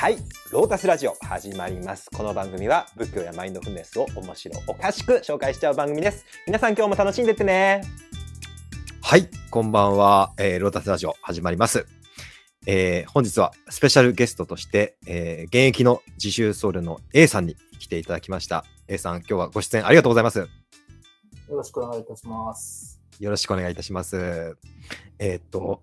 はい、ロータスラジオ始まります。この番組は仏教やマインドフルネスを面白おかしく紹介しちゃう番組です。皆さん今日も楽しんでってね。はい、こんばんは、えーロータスラジオ始まります。えー本日はスペシャルゲストとして、えー現役の自習僧侶の A さんに来ていただきました。A さん、今日はご出演ありがとうございます。よろしくお願いいたします。よろしくお願いいたします。えーっと、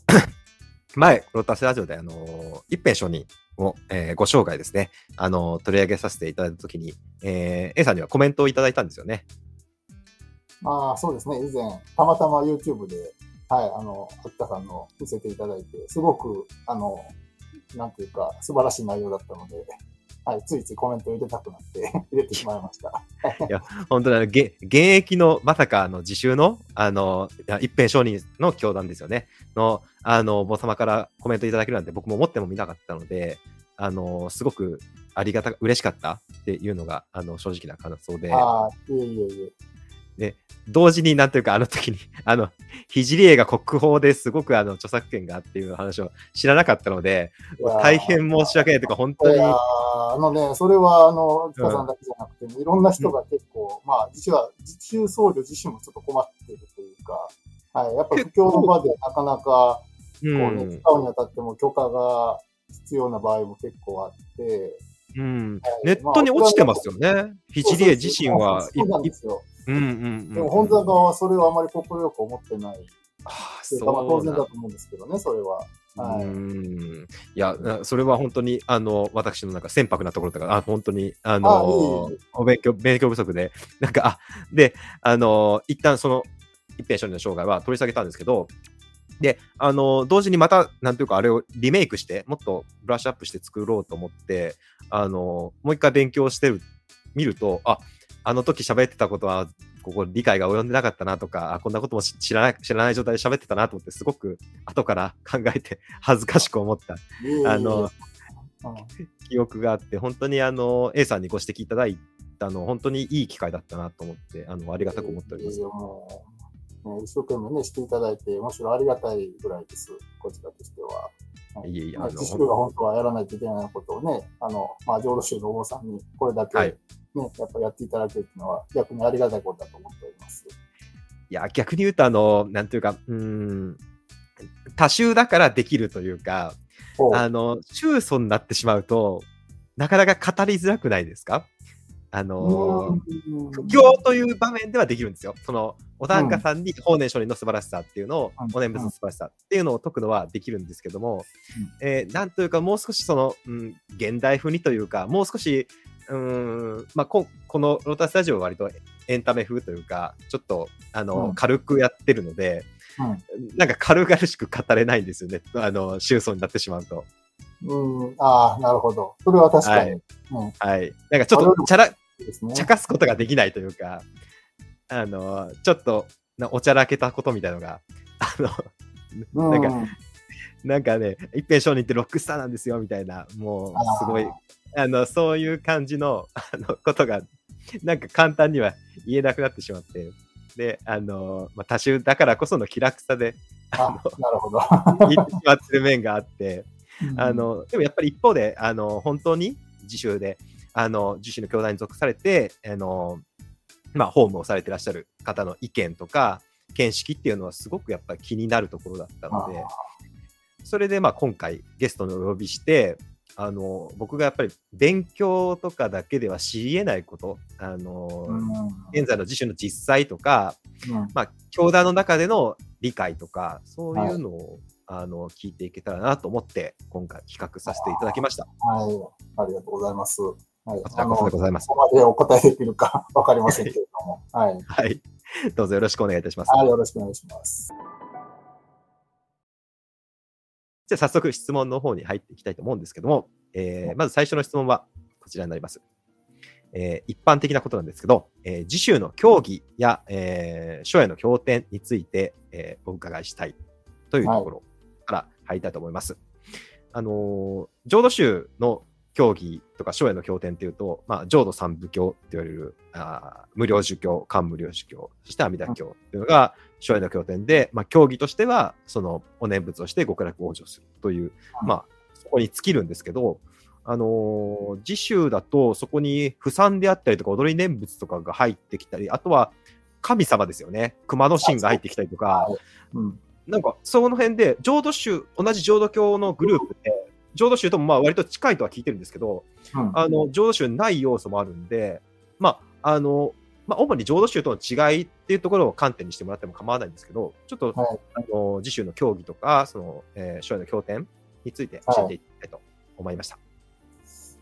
前、ロータスラジオで、あのー一辺承認を、えーご紹介ですね、あの取り上げさせていただいたときに、えー A さんにはコメントをいただいたんですよね。まあ、そうですね。以前、たまたま YouTube で、はい、あの、秋田さんの見せていただいて、すごく、あの、なんていうか、素晴らしい内容だったので、はい、ついついコメント入れたくなって 入れてしまいました。本当にあの現現役のまさかあの自習のあのいや一辺承認の教団ですよねのあのお坊様からコメントいただけるなんて僕も思ってもみなかったのであのすごくありがた嬉しかったっていうのがあの正直な感想でああ、いえいえいえ。同時になんていうかあの時に あの聖映画国宝ですごくあの著作権がっていう話を知らなかったので大変申し訳ないというか本当に。あのね、それは、あの、秋田さんだけじゃなくて、いろんな人が結構、まあ、実は、自習僧侶自身もちょっと困っているというか、はい、やっぱり布教の場でなかなか、うこうね、ん。使うにあたっても許可が必要な場合も結構あって、うん、はいネットに落ちてますよね。聖映自身は。そうなんですよ。うんうんうんでも本座側はそれをあまり快く思ってない。ああ当然だと思うんですけどね、それは。はい。うんいや、なそれは本当に、あの、私のなんか船舶なところとか、あ、本当に、ああのお勉強、勉強不足で、なんか、あ、で、あの一旦その、一辺処理の障害は取り下げたんですけど、で、あの同時にまた、なんていうか、あれをリメイクして、もっとブラッシュアップして作ろうと思って、あのもう一回勉強してる、見ると、あ、あの時喋ってたことは、ここ理解が及んでなかったなとか、あこんなことも知知らない、知らない状態で喋ってたなと思って、すごく後から 考えて恥ずかしく思った。あのうん記憶があって、本当にあの A さんにご指摘いただいたの、本当にいい機会だったなと思って、あのありがたく思っております一生懸命ね、していただいて、むしろありがたいぐらいです、こちらとしては。はい。いえいえ、自粛が本当はやらないといけないことをね、あの、まあ、浄土宗のお坊さんにこれだけ、はい。ね、やっぱやっていただけるっていうのは、逆にありがたいことだと思っております。いや、逆に言うと、あの、なんていうか、うーん、多宗だからできるというか、あの、宗祖になってしまうと、なかなか語りづらくないですか？あの、うん布教という場面ではできるんですよ。その、お檀家さんに法然上人の素晴らしさっていうのを、うんお念仏の素晴らしさっていうのを解くのはできるんですけども、えーなんというか、もう少しその、うん、現代風にというか、もう少し、うーん、まあ、ここのロータスタジオは割とエンタメ風というか、ちょっと、あの、うん軽くやってるので、なんか軽々しく語れないんですよね。あの、宗祖になってしまうと。うん、うん、ああ、なるほど。それは確かに。はいうん、はい。なんかちょっと、チャラ、ですね。茶化すことができないというか、あの、ちょっと、なおちゃらけたことみたいのが、あの、うん、なんかなんかね、一辺商人ってロックスターなんですよ、みたいな、もう、すごい、あの、そういう感じの、あの、ことが、なんか簡単には言えなくなってしまって、で、あの、まあ、多種だからこその気楽さで、あなるほど。言ってしまってる面があって、うんあ、の、でもやっぱり一方で、あの、本当に自習で、あの、自習の教団に属されて、あの、まあ、ホームをされてらっしゃる方の意見とか、見識っていうのはすごくやっぱり気になるところだったので、それでまあ今回ゲストにお呼びして、あの、僕がやっぱり勉強とかだけでは知り得ないこと、あの、うん。現在の自習の実際とか、うん。まあ、教団の中での理解とか、そういうのを、あの聞いていけたらなと思って、今回企画させていただきました。はい、ありがとうございます。はい、こちらこそでございますこ。こまでお答えできるか わかりませんけれども、はい、はい。どうぞよろしくお願いいたします。はい、よろしくお願いします。じゃあ早速質問の方に入っていきたいと思うんですけども、えーまず最初の質問はこちらになります。えー一般的なことなんですけど、えー自習の教義や、えー書への経典について、えーお伺いしたいというところから入りたいと思います。あのー浄土宗の教義とか書への経典っていうと、まあ、浄土三部教って言われるあー無料儒教、漢無料儒教、そして阿弥陀教っていうのが書への経典で、まあ、教義としては、そのお念仏をして極楽往生するという、まあ、そこに尽きるんですけど、あのー次週だとそこに不産であったりとか踊り念仏とかが入ってきたり、あとは神様ですよね。熊野神が入ってきたりとか、うん。なんかその辺で浄土宗、同じ浄土教のグループで、浄土宗ともまあ割と近いとは聞いてるんですけど、うん。あの浄土宗にない要素もあるんで、まあ、あの、まあ、主に浄土宗との違いっていうところを観点にしてもらっても構わないんですけど、ちょっと、はいあの次週の教義とか、その、えー、将来の経典について教えていきたいと思いました。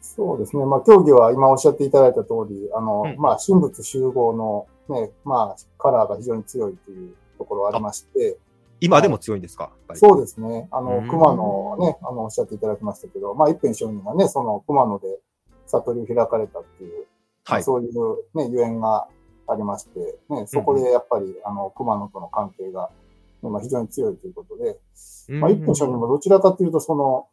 そうですね。まあ、競技は今おっしゃっていただいた通り、あの、うんまあ、神仏集合のね、まあ、カラーが非常に強いというところはありまして、今でも強いんですか、やっぱり。そうですね。あのうん、熊野ね、あの、おっしゃっていただきましたけど、まあ、一辺上人がね、その熊野で悟りを開かれたっていう、まはい。あそういうね、ゆえんがありまして、ね、そこでやっぱり、あの、熊野との関係が、ねまあ、非常に強いということで、まあ、一辺上人もどちらかというと、その、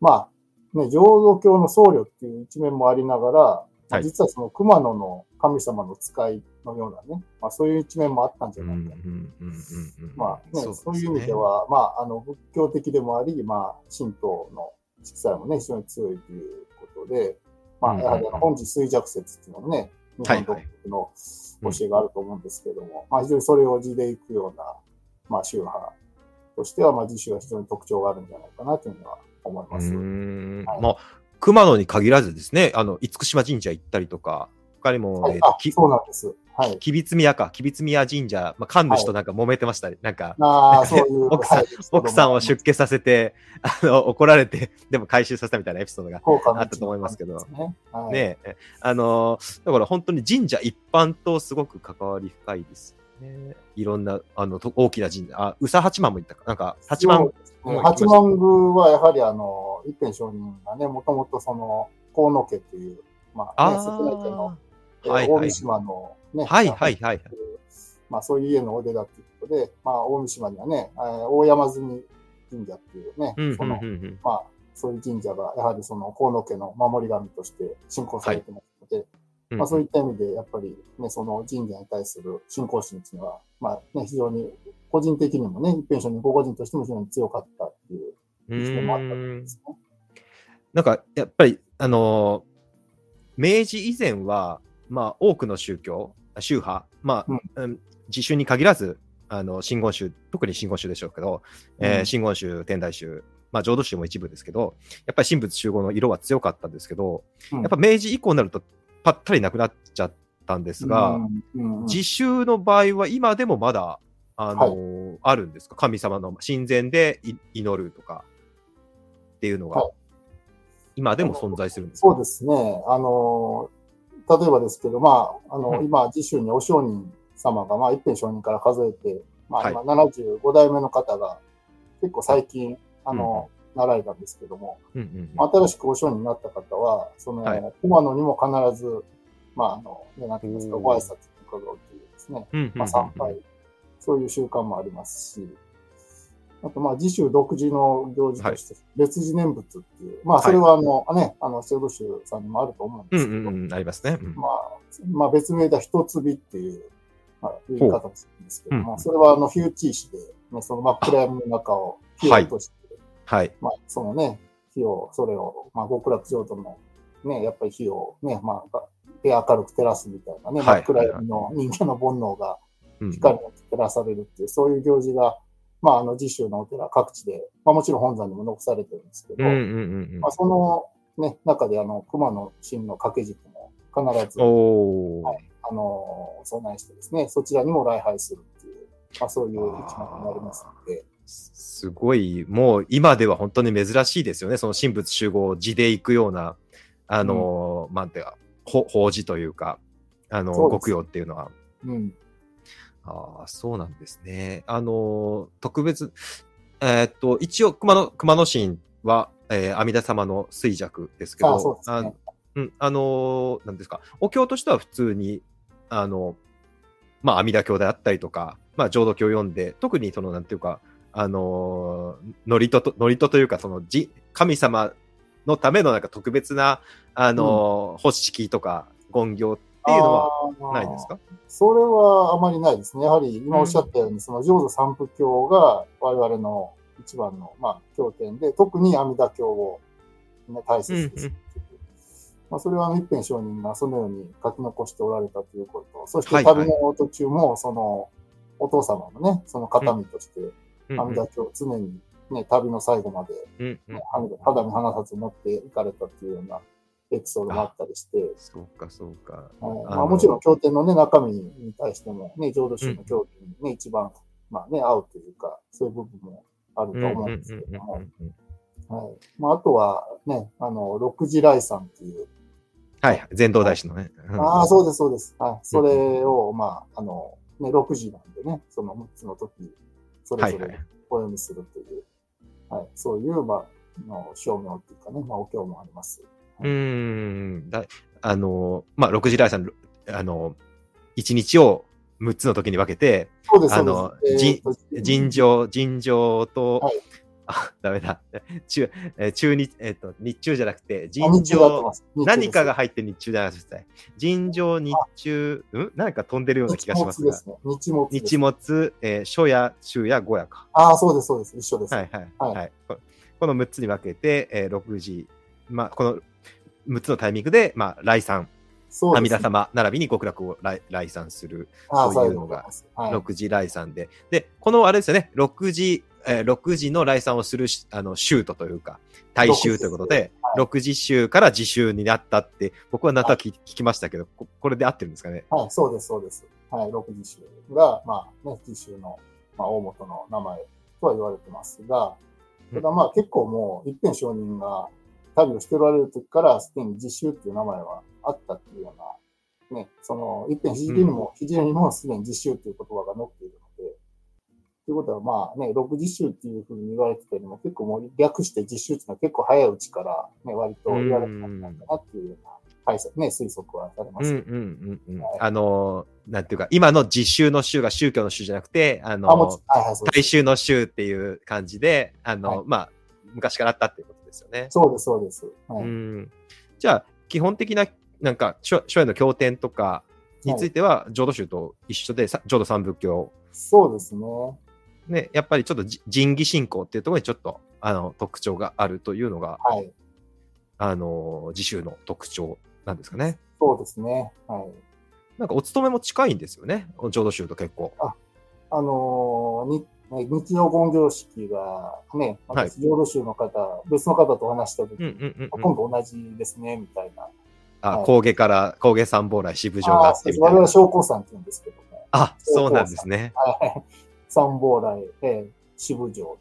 まあ、ね、浄土教の僧侶っていう一面もありながら、まあはい。実はその熊野の神様の使いのようなね、まあそういう一面もあったんじゃないか。うんうんうんまあね、ですそういう意味では、まあ、あの、仏教的でもあり、まあ、神道の色彩もね、非常に強いということで、まあ、やはり本日衰弱説っていうのもね、日はい本独特の教えがあると思うんですけども、まあ、非常にそれを地でいくような、まあ、宗派としては、まあ、自宗は非常に特徴があるんじゃないかなというのは思います。はい。まあ、熊野に限らずですね、あの、厳島神社行ったりとか、他にも、はい。えーそうなんです。はい。吉備宮か、吉備宮神社、まあ、神主となんか揉めてましたね。なんか。奥さんはい奥さんを出家させて、あの、怒られて、でも回収させたみたいなエピソードが。あったと思いますけどね。はい、ねえ、あのーだから本当に神社一般とすごく関わり深いですよね。いろんな、あの、と大きな神社、あ、宇佐八幡も行ったか、なんか、八幡八幡宮はやはりあの、一辺上人がね、もともとその、河野家という、まあ、ね、あ瀬戸内家の、えーはいはい大三島のね、はいはいはい。まあそういう家のお出だということで、まあ大三島にはね、えー大山積神社っていうね、その。まあそういう神社がやはりその河野家の守り神として信仰されてますので、うんまあそういった意味でやっぱりね、その神社に対する信仰心っていうのは、まあね、非常に個人的にもね、一辺上人個々人としても非常に強かったっていうう一面もあったんですね。なんか、やっぱり、あのー明治以前は、まあ、多くの宗教、宗派、まあ、うん。自宗に限らず、あの、真言宗、特に真言宗でしょうけど、えーうん真言宗、天台宗、まあ、浄土宗も一部ですけど、やっぱり神仏集合の色は強かったんですけど、うん。やっぱ明治以降になると、ぱったりなくなっちゃったんですが、自宗の場合は今でもまだ、あのーあるんですか？神様の神前でい祈るとかっていうのが、はい。今でも存在するんですか？そうですね。あの、例えばですけど、まあ、あの、うん。今、自宗にお上人様が、まあ、一辺上人から数えて、まあ、はい。今、75代目の方が、結構最近、あの、習えたんですけども、うんうんまあ新しくお上人になった方は、その、はい。熊野にも必ず、まあ、あの、ね、なんて言いますか、おーご挨拶に伺うというですね、うんうん。まあ、参拝、そういう習慣もありますし、あと、まあ、自主独自の行事として、別次念仏っていう、まあ、それは、あの、ね、あの、浄土宗さんにもあると思うんうですけど、んうんうん、ありますね。うん。まあ、まあ、別名では一つびっていう、まあ、言い方もするんですけど、うん。まあ、それは、あの、火打ち石で、ね、その真っ暗闇の中を火を落として、はい。まあ、そのね、火を、それを、まあ、極楽浄土の、ね、やっぱり火をね、まあ、で明るく照らすみたいなね、はい。真っ暗闇の人間の煩悩がうん。光に照らされるっていう、そういう行事が、まあ、あの、自宗のお寺各地で、まあ、もちろん本山にも残されてるんですけど、うんうんうんうんまあ、その、ね、中で、あの、熊野神の掛け軸も必ず、はいあの、備えしてですね、そちらにも礼拝するっていう、まあ、そういう一幕になりますので、すごい、もう今では本当に珍しいですよね。その神仏集合を地で行くような、あのー、なんていうか、ほ法事というか、あの、そうです極用っていうのは。うん。ああ、そうなんですね。あのー、特別、えーっと、一応、熊野、熊野神は、えー阿弥陀様の衰弱ですけど、あそうですねあうん、あのーなんですか、お経としては普通に、あの、まあ、阿弥陀経であったりとか、まあ、浄土経を読んで、特にその、なんていうか、あのー、祝詞と、祝詞というか、その、じ、神様のためのなんか特別な、あのー、発式とか、言行っていうのははないですか？それはあまりないですね。やはり今おっしゃったように、その浄土三部経が我々の一番の、まあ、経典で、特に阿弥陀経を、ね、大切にするう。まあ、それは一辺上人がそのように書き残しておられたということ、そして旅の途中も、その、お父様のね、その形見として、うん。阿弥陀経を常にね、旅の最後まで、うんうん。ね、肌身離さず持っていかれたっていうようなエピソードがあったりして、そうか、そうか。はいあまあ、のもちろん経典のね、中身に対しても、ね、浄土宗の経典にね、一番、まあね、合うというか、そういう部分もあると思うんですけども、はい。まあ、あとはね、あの、六時来さんっていう、はい、全道大師のね。うんああ、そうです、そうです。はい。それを、まあ、あの、ね、6時なんでね、その6つの時、それぞれはいはい。お読みするという、はい、そういう、まあ、の証明っていうかね、まあ、お経もあります。うーん。だあの、まあ、六時来さん、あの、一日を6つの時に分けて、あのえーと尋常、尋常と、はいあ、ダメだ。中、えー中日、えっ、と、日中じゃなくて、あ尋常、何かがで入って日中じゃなくて、尋常、日中、うん？なんか飛んでるような気がしますが日没で、すね。日没です。日没、えー初夜、中夜、午夜か。ああ、そうです、そうです。一緒です。はいはい。はいはい、ここの6つに分けて、えー6時、まあ、この6つのタイミングで、まあ、来参、阿弥そうです陀様並びに極楽を来来参する。ああそういうのが、はい、6時来参で、で、このあれですよね、6時、えー6時の来参をするしあの宗徒というか、大衆ということで、はい。6時宗から自宗になったって、僕はなんとなく聞,、聞きましたけどこ、これで合ってるんですかね？はい、そうです、そうです。はい、六時宗が、まあ、ね、自宗の、まあ、大元の名前とは言われてますが、ただまあ結構もう、一辺承人が旅をしておられる時から、すでに自宗っていう名前はあったっていうような、ね、その、一辺肘にも、肘にもすでに自宗っていう言葉が載っているので、ということはまあね、六自宗っていうふうに言われてたよりも結構もう略して自宗っていうのは結構早いうちからね、割と言われてたんだなっていうようなね、推測はされます。うんうんうんうん。はい。あのー、なんていうか、今の自宗の宗が宗教の宗じゃなくて、あのあ、はいはい、大衆の宗っていう感じで、あの、はい。まあ、昔からあったっていうことですよね。そうです、そうです。はい。うん。じゃあ、基本的な、なんか、書書への経典とかについては、浄土宗と一緒で、さ浄土三仏教、そうですね。ね、やっぱりちょっとじ仁義信仰っていうところにちょっと、あの、特徴があるというのが、はい。あの、自宗の特徴なんですかね。そうですね。はい。なんか、お勤めも近いんですよね。浄土宗と結構。あのーに、ね日曜言行式がね、はい私、浄土宗の方、別の方と話したとき、うんうんうん、ほとんど同じですね、みたいな。あ、はい高下から、高下三宝来、支部上があああ、ってみたいな我々。商工さんって言うんですけども。あ、そうなんですね。はい。三宝来、えー、支部上。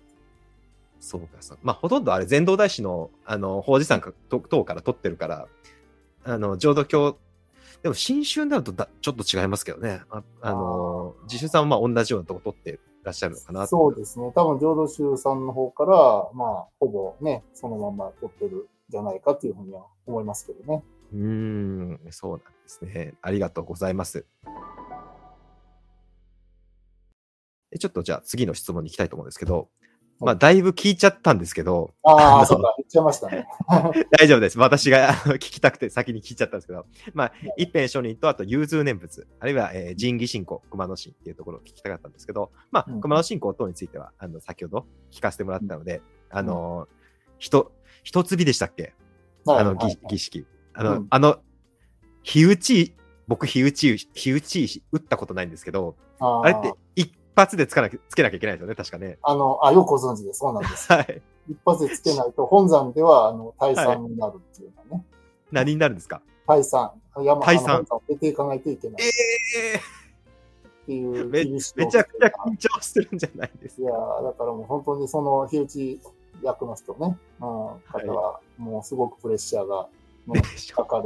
そうか、そう。まあ、ほとんどあれ、禅道大師の、あの、法事さん等から取ってるから、あの、浄土教、でも、新宗になるとだちょっと違いますけどね。ああの、自主さんはまあ同じようなとこ取ってらっしゃるのかなとそうですね。多分、浄土宗さんの方から、まあ、ほぼね、そのまま取ってるんじゃないかというふうには思いますけどね。うーん、そうなんですね。ありがとうございます。でちょっとじゃあ次の質問に行きたいと思うんですけど、まあ、だいぶ聞いちゃったんですけど、ああ、あのそうか、言っちゃいましたね。大丈夫です。私があの聞きたくて先に聞いちゃったんですけど、まあ、一辺書人とあと融通念仏、あるいは、えー仁義信仰、熊野神っていうところを聞きたかったんですけど、まあ、うん。熊野信仰等については、あの、先ほど聞かせてもらったので、あの、ひと、一つ火でしたっけ？あの、はい儀儀式。あの、うん。あの、火打ち、僕、火打ち、火打ち打ったことないんですけど、あー。あれって一発でつかなきつけなきゃいけないですよね、確かね。あの、あ、よくご存知で、そうなんです。はい。一発でつけないと、本山では、あの、退散になるっていうのはね。何になるんですか？退散。山、退散を出ていかないといけないっえていうめめちゃくちゃ緊張するんじゃないですいやーだからもう本当にその、火打ち役の人ね、うん、方は、もうすごくプレッシャーが、ね、かかる。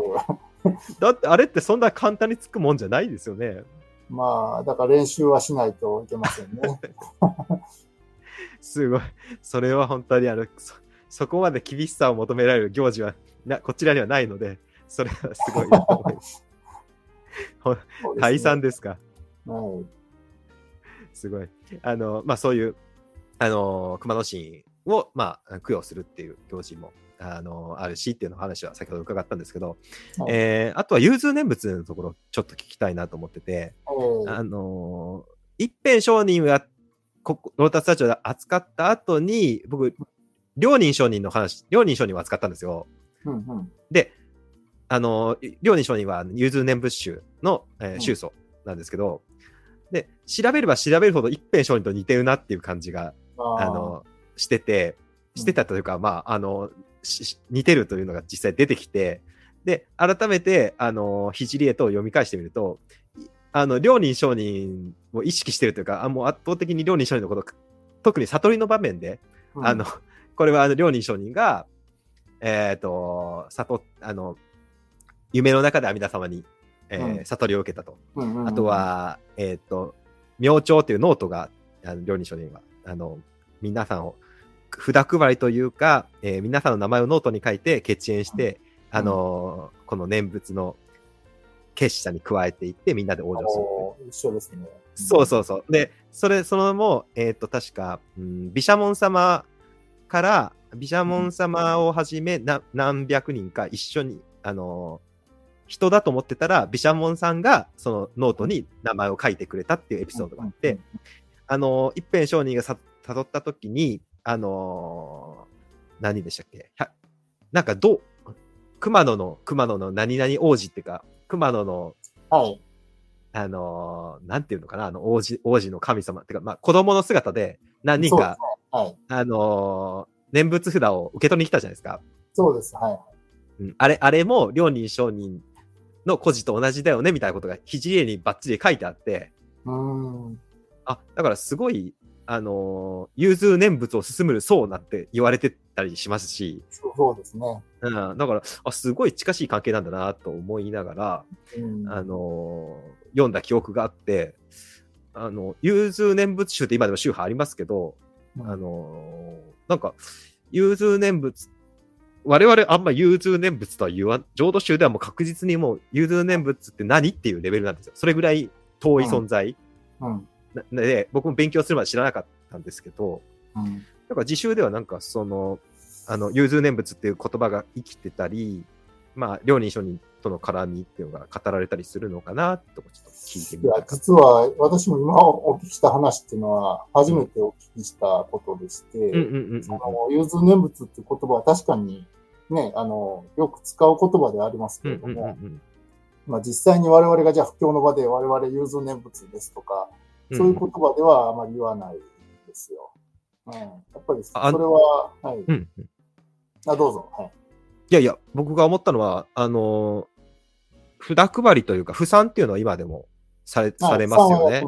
だってあれってそんな簡単につくもんじゃないですよね。まあ、だから練習はしないといけませんね。すごい。それは本当にあの、そそこまで厳しさを求められる行事はなこちらにはないので、それはすごいなと思います。ですね解散ですか？はい。すごい。あの、まあそういう、あの、熊野神を、まあ、供養するっていう行事も、あの、あるしっていうの話は先ほど伺ったんですけど、はいえーあとは融通念仏のところ、ちょっと聞きたいなと思ってて、えーあのー一辺商人が、ここロータスタジオで扱った後に、僕、両人商人の話、両人商人を扱ったんですよ。うんうん。で、あの、両人称人は融通念仏宗の、えーうん宗祖なんですけど、で、調べれば調べるほど一辺上人と似てるなっていう感じが、あの、してて、してたというか、まあ、あの、似てるというのが実際出てきて、で、改めて、あの、ひじりえと読み返してみると、いあの、両人商人を意識してるというか、あもう圧倒的に両人商人のこと、特に悟りの場面で、うん。あの、これはあの、両人商人が、えっ、と、悟、あの、夢の中で阿弥陀様に、えーうん。悟りを受けたと。うんうんうん。あと、は、えっ、と、名帳っていうノートが、あの、良忍上人は、あの、皆さんを、札配りというか、えー皆さんの名前をノートに書いて、結縁して、あのーこの念仏の結社に加えていって、みんなで往生する。おー一緒ですね。そうそうそう。で、それ、そのも、えっ、と、確か、うん、毘沙門様から、毘沙門様をはじめ、な何百人か一緒に、あのー人だと思ってたら、毘沙門さんが、そのノートに名前を書いてくれたっていうエピソードがあって、あのー一辺上人がさ辿った時に、あのー何でしたっけ？なんか、どう、熊野の、熊野の何々王子っていうか、熊野の、はい。あのーなんていうのかな、あの、王子、王子の神様っていうか、まあ、子供の姿で何人かね、はい。あのー念仏札を受け取りに来たじゃないですか。そうです。はい。うん、あれ、あれも、両人商人の孤児と同じだよね、みたいなことが、肘絵にバッチリ書いてあって、うーん。あ、だからすごい、あのー融通念仏を進むるそうなって言われてたりしますし、そうですね。うん、だから、あ、すごい近しい関係なんだなと思いながら、うん。あのー読んだ記憶があって、あの、融通念仏宗って今でも宗派ありますけど、うんあのーなんか、融通念仏、我々あんま融通念仏とは言わん、浄土宗ではもう確実にもう融通念仏って何っていうレベルなんですよ。それぐらい遠い存在。うん。なで、僕も勉強するまで知らなかったんですけど、うん。だから自習ではなんかその、あの、融通念仏っていう言葉が生きてたり、まあ、両人書人との絡みっていうのが語られたりするのかなとちょっと聞いていやみた、か実は私も今お聞きした話っていうのは初めてお聞きしたことでして、融通念仏っていう言葉は確かにね、あの、よく使う言葉でありますけれども、うんまあ実際に我々がじゃあ不況の場で我々融通念仏ですとか、うんそういう言葉ではあまり言わないですよ。うん。やっぱりそれあは、はい。うんうんあ、どうぞ。はい。いやいや、僕が思ったのは、あのー札配りというか、不産っていうのは今でもされされますよね。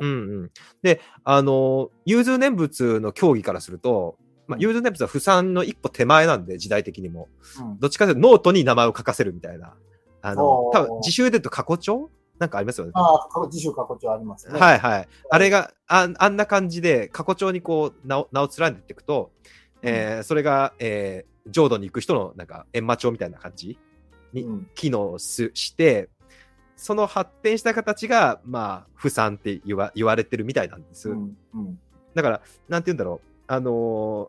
うんうん。で、あのー融通念仏の競技からすると、まあ、融通念仏は不産の一歩手前なんで、時代的にも。うんどっちかというとノートに名前を書かせるみたいな。あの多分自習で言うと過去帳なんかありますよね。ああ、自主過去帳ありますね。はいはい。あれが、ああんな感じで、過去帳にこう、名を名を連ねていくと、えーそれが、えー浄土に行く人の、なんか、閻魔帳みたいな感じにうん。機能すして、その発展した形が、まあ、不産って言わ言われてるみたいなんです。うん。うん。だから、なんて言うんだろう。あの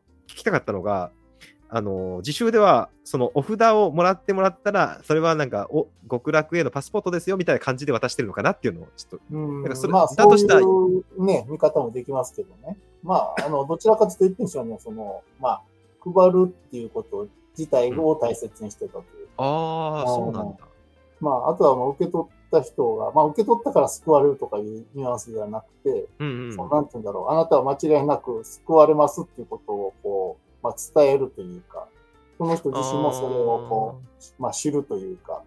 ー聞きたかったのが、あのー自習では、そのお札をもらってもらったら、それはなんか、お、極楽へのパスポートですよ、みたいな感じで渡してるのかなっていうのを、ちょっと、うんなんかそれまあ、だとしたらそういうね、見方もできますけどね。まあ、あの、どちらかというと、一品書には、その、まあ、配るっていうこと自体を大切にしてたという。ああ、そうなんだ。まあ、あとはもう受け取った人が、まあ、受け取ったから救われるとかいうニュアンスではなくて、うんうん。そうなんて言うんだろう。あなたは間違いなく救われますっていうことまあ、伝えるというか、その人自身もそれを、こう、まあ、知るというか、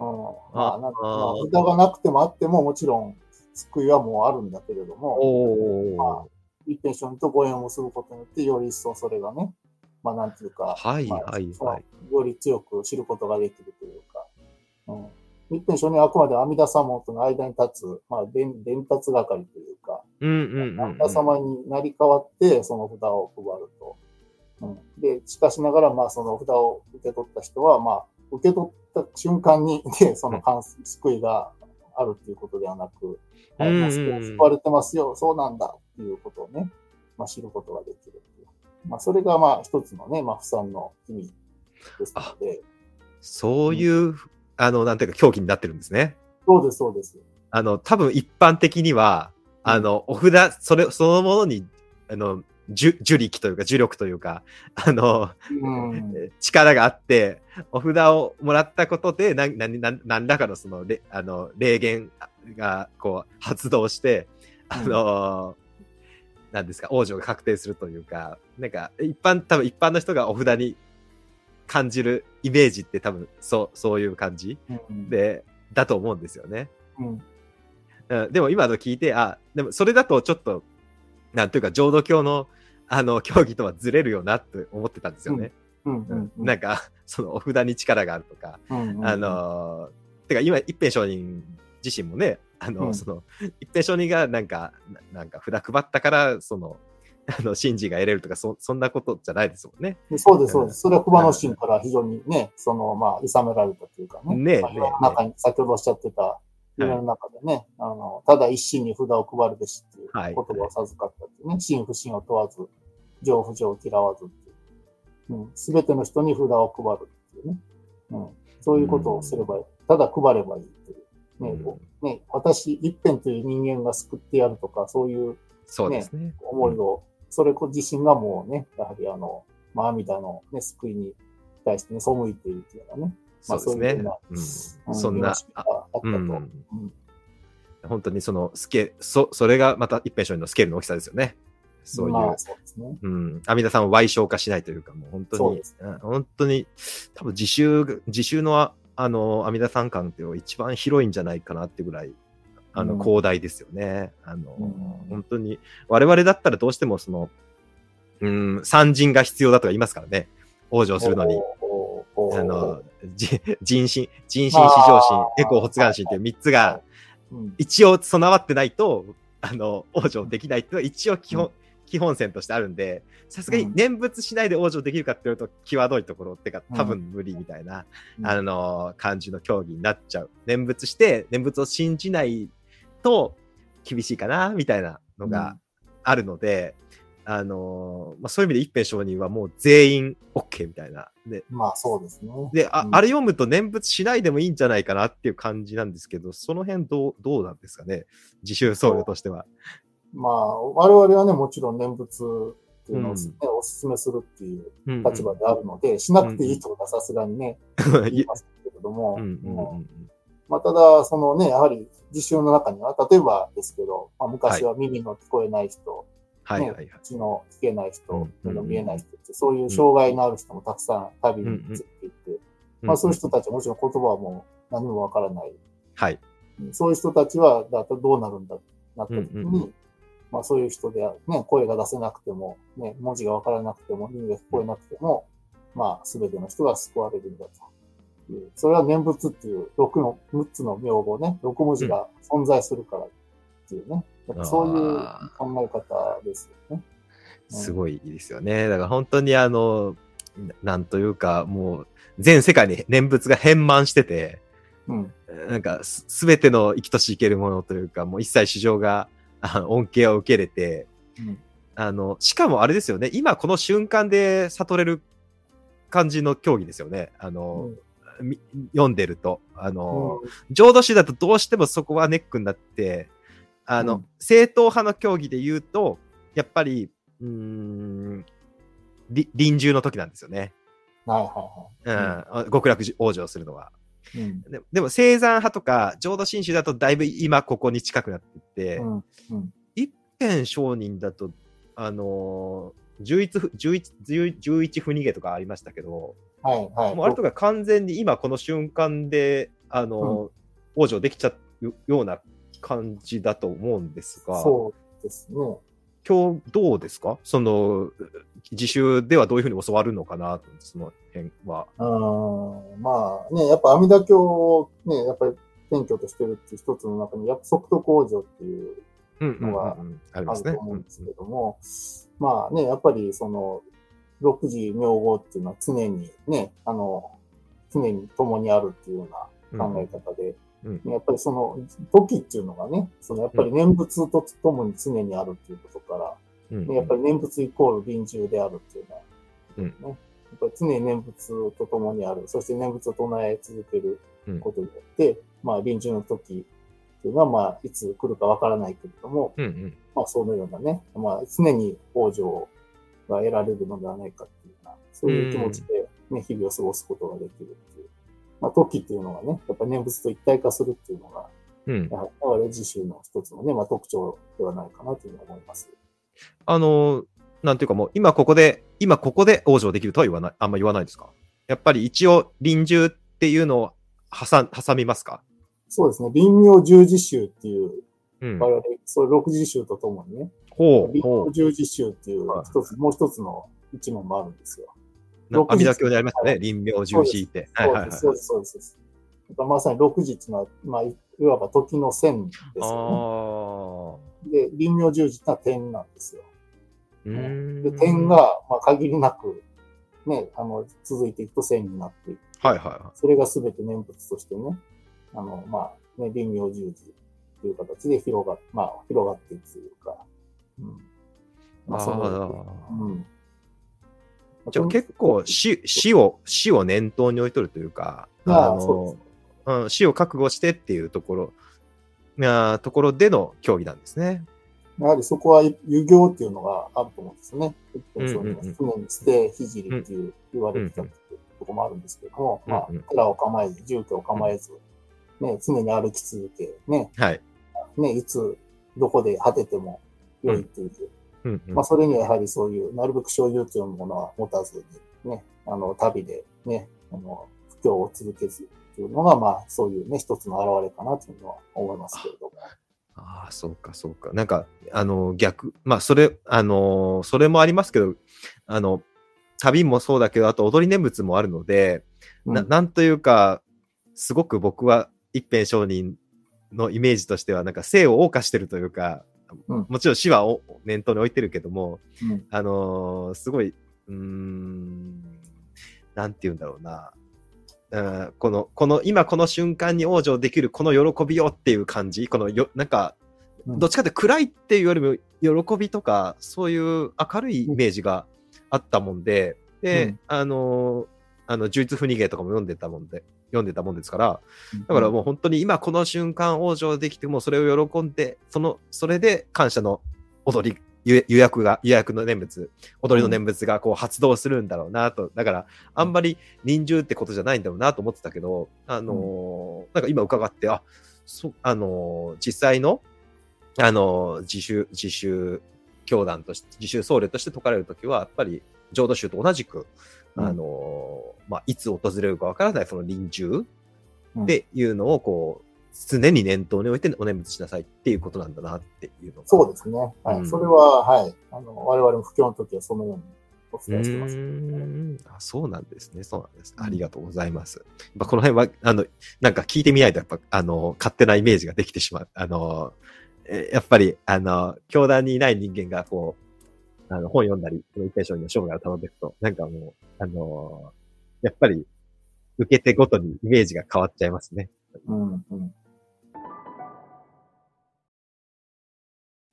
うん、まあ、なんか、がなくてもあっても、もちろん、救いはもうあるんだけれども、おお、一ペンションとご縁を結ぶことによって、より一層それがね、まあ、なんていうか、はいまあはいはい。より強く知ることができるというか、うん。一辺書にはあくまで阿弥陀様との間に立つ、まあ、伝伝達係というか、阿弥陀様になり代わって、その札を配ると。うん、で、しかしながら、まあ、その札を受け取った人は、まあ、受け取った瞬間に、で、その関救いがあるっていうことではなく、はいうん救われてますよ、そうなんだっていうことをね、まあ、知ることができる。まあ、それが、まあ、一つのね、まあ、不産の意味ですので、そういう、あの、なんていうか、競技になってるんですね。そうです、そうです。あの、多分一般的には、あの、お札、それ、そのものに、あの、呪呪力というか、呪力というか、あの、うん。力があって、お札をもらったことで、な、な、な、何らかのその、れあの、霊言が、こう、発動して、あの、なんですか、王女が確定するというか、なんか、一般、多分一般の人がお札に感じるイメージって多分、そう、そういう感じうん、で、だと思うんですよね。うん、うん、でも今の聞いて、あ、でもそれだとちょっと、なんというか、浄土教の、あの、競技とはずれるよなって思ってたんですよね。うん、ううんん、なんか、そのお札に力があるとか、うん、あのーてか今、一平上人自身もね、あの、うんその、一平上人がなんか、ななんか札配ったから、その、あの、神事が得れるとか、そ、そんなことじゃないですもんね。そうです、そうです。それは熊野神から非常にね、その、まあ、諌められたというかね。ねえ中に、先ほどおっしゃってた、世の中でね、あの、ただ一心に札を配るべしっていうはい言葉を授かったっていうね、真不真を問わず、上不上を嫌わずっていう。うん。すべての人に札を配るっていうね。うん。そういうことをすればいい。ただ配ればいいっていう。ね、うんね、私一辺という人間が救ってやるとか、そういうそうですね。思いを、それ自身がもうね、やはりあの、まあ、阿弥陀のね、救いに対してね、背いているっていうようなね、まそうですねあそん。うそんなあったと。ううんん。本当にそのスケそ、それがまた一平上人のスケールの大きさですよね。そういう。まあ、そうですね。うん。阿弥陀さんを歪償化しないというか、もう本当にそうです、うん本当に、多分自習、自習のああの、阿弥陀さん感っていうのは一番広いんじゃないかなってぐらい、あの、うん広大ですよね。あの、うん本当に、我々だったらどうしてもその、うん、参人が必要だとか言いますからね。往生するのに。あの、じ人心、人心、至上心、エコー、発願心っていう3つが、うん一応備わってないと、あの、往生できないっていうのは一応基本、う基本線としてあるんで、さすがにうん念仏しないで往生できるかっていうと、際どいところってか、うん多分無理みたいな、うんあの、感じの競技になっちゃう。念仏して、念仏を信じないと厳しいかな、みたいなのがあるので、あの、まあ、そういう意味で一辺承認はもう全員 OK みたいな。で、まあ、そうですね。で、あ,、うんあれ読むと念仏しないでもいいんじゃないかなっていう感じなんですけど、その辺どう、どうなんですかね自習僧侶としては。まあ、我々はね、もちろん念仏っていうのを、ねうん。お勧めするっていううんうん立場であるので、しなくていいとはさすがにね、言いますけれども、うんうんうん。うんまあ、ただ、そのね、やはり実習の中には、例えばですけど、まあ、昔は耳の聞こえない人、はい。はいはい。口の聞けない人、うん。目の見えない人って、そういう障害のある人もたくさん旅に連れて行って、まあそういう人たちはもちろん言葉はもう何もわからない。はい。うん。そういう人たちは、だとどうなるんだ、なった時に、うんうんまあそういう人で、ね、声が出せなくても、ね、文字がわからなくても、耳が聞こえなくても、まあ全ての人が救われるんだという。それは念仏っていう6の、6つの名簿ね、6文字が存在するからっていうね。やっぱそういう考え方ですよね。すごいですよね。だから本当にあの、ななんというか、もう、全世界に 念仏が変満してて、うん。なんかす、すべての生きとし生けるものというか、もう一切市場が、あの恩恵を受けれて、うんあの、しかもあれですよね、今この瞬間で悟れる感じの競技ですよね。あの、み読んでると。あの、浄土宗だとどうしてもそこはネックになって、あの、うん正統派の競技で言うと、やっぱり、うーん、り臨終の時なんですよね。はいはうん、極楽往生するのは。ででも、生山派とか、浄土真宗だとだいぶ今ここに近くなっていって、うん。うん。一辺商人だと、あのー、十一ふ、十一、十十一不逃げとかありましたけど、はいはい。もうあれとか完全に今この瞬間で、あのー、往生できちゃうような感じだと思うんですが、そうですね。今日どうですか？その、自習ではどういうふうに教わるのかなと、その辺は。うん。まあね、やっぱ阿弥陀経をね、やっぱり謙虚としてるっていう一つの中に、やっぱ即徳往生っていううんうんうんのがうんある。と思うんですけども、まあね、やっぱりその、六時名号っていうのは常にね、あの、常に共にあるっていうような考え方で、うんやっぱりその時っていうのがね、そのやっぱり念仏とともに常にあるっていうことから、うんねやっぱり念仏イコール臨終であるっていうのは、うんね、やっぱり常に念仏と共にある、そして念仏を唱え続けることによって、まあ臨終の時っていうのは、まあいつ来るかわからないけれども、うんうんまあそのようなね、まあ常に往生が得られるのではないかっていうような、そういう気持ちで、ね、日々を過ごすことができるっていう。まあ、時っていうのがね、やっぱり念仏と一体化するっていうのが、うん。やはり我々自身の一つのね、まあ、特徴ではないかなというふうに思います。あの、なんていうかもう、今ここで、今ここで往生できるとは言わない、あんま言わないですか？やっぱり一応、臨終っていうのを挟ん挟みますか？そうですね。臨妙十字集っていう、うん。我々、それ六字集とともにね、ほう、臨ほ妙十字集っていうはい一つ、もう一つの一問もあるんですよ。阿弥陀経でありましたね。臨妙十字って。はいはいはい。そうです、そうです、そうです。まさに六時っていうのは、まあ、いいわば時の線ですあよあ。ね。で、臨妙十字ってのは点なんですよ。で、点が、まあ、限りなく、ね、あの、続いていくと線になっていく。はいはいはそれが全て念仏としてね、あの、まあ、ね、臨妙十字という形で広が、まあ、広がっていくというか、うん。い。まあ、その、うん。じゃあ結構死死を、死を念頭に置いとるというか、ああそうの、うん、死を覚悟してっていうところ、ところでの競技なんですね。やはりそこは遊行っていうのがあると思うんですよね。うんうんうん常に捨て、ひじりっていう言われてたところもあるんですけども、まあ寺を構えず、住居を構えず、ね、常に歩き続け、ね、はい。ね、いつ、どこで果てても良いっていう。うんうんまあ、それにはやはりそういう、なるべく所有というものは持たずに、ね、あの、旅でね、あの、布教を続けずっていうのが、まあ、そういうね、一つの表れかなというのは思いますけれども。ああ、そうか、そうか。なんか、あの、逆、まあ、それ、あの、それもありますけど、あの、旅もそうだけど、あと踊り念仏もあるので、なうんなんというか、すごく僕は一辺上人のイメージとしては、なんか生を謳歌してるというか、うんもちろん死はお念頭に置いてるけども、うんあのーすごい、うーん、なんて言うんだろうな。うんこの、この、今この瞬間に往生できるこの喜びよっていう感じ、このよ、なんか、うんどっちかって暗いっていうよりも、喜びとか、そういう明るいイメージがあったもんで、で、うん。あのーあの、呪術不逃げとかも読んでたもんで、読んでたもんですから、だからもう本当に今この瞬間往生できてもそれを喜んで、その、それで感謝の踊り、予予約が、予約の念仏、踊りの念仏がこう発動するんだろうなと。だから、あんまり臨終ってことじゃないんだろうなと思ってたけど、あのーなんか今伺って、あ、そ、あのー実際の、あのー自主、自主教団として、自主僧侶として説かれるときは、やっぱり浄土宗と同じく、うんあのーまあ、いつ訪れるかわからないその臨終うんっていうのをこう、常に念頭に置いてお念仏しなさいっていうことなんだなっていうのが。そうですね。はい。うんそれは、はい。あの、我々も布教の時はそのようにおう伝えしてます。ーんあそうなんですね。そうなんです。うんありがとうございます。やっぱこの辺は、あの、なんか聞いてみないと、やっぱ、あの、勝手なイメージができてしまう。あの、えやっぱり、あの、教団にいない人間が、こう、あの、本読んだり、その一辺書の生涯を頼んでいくと、なんかもう、あの、やっぱり、受け手ごとにイメージが変わっちゃいますね。うん、うん。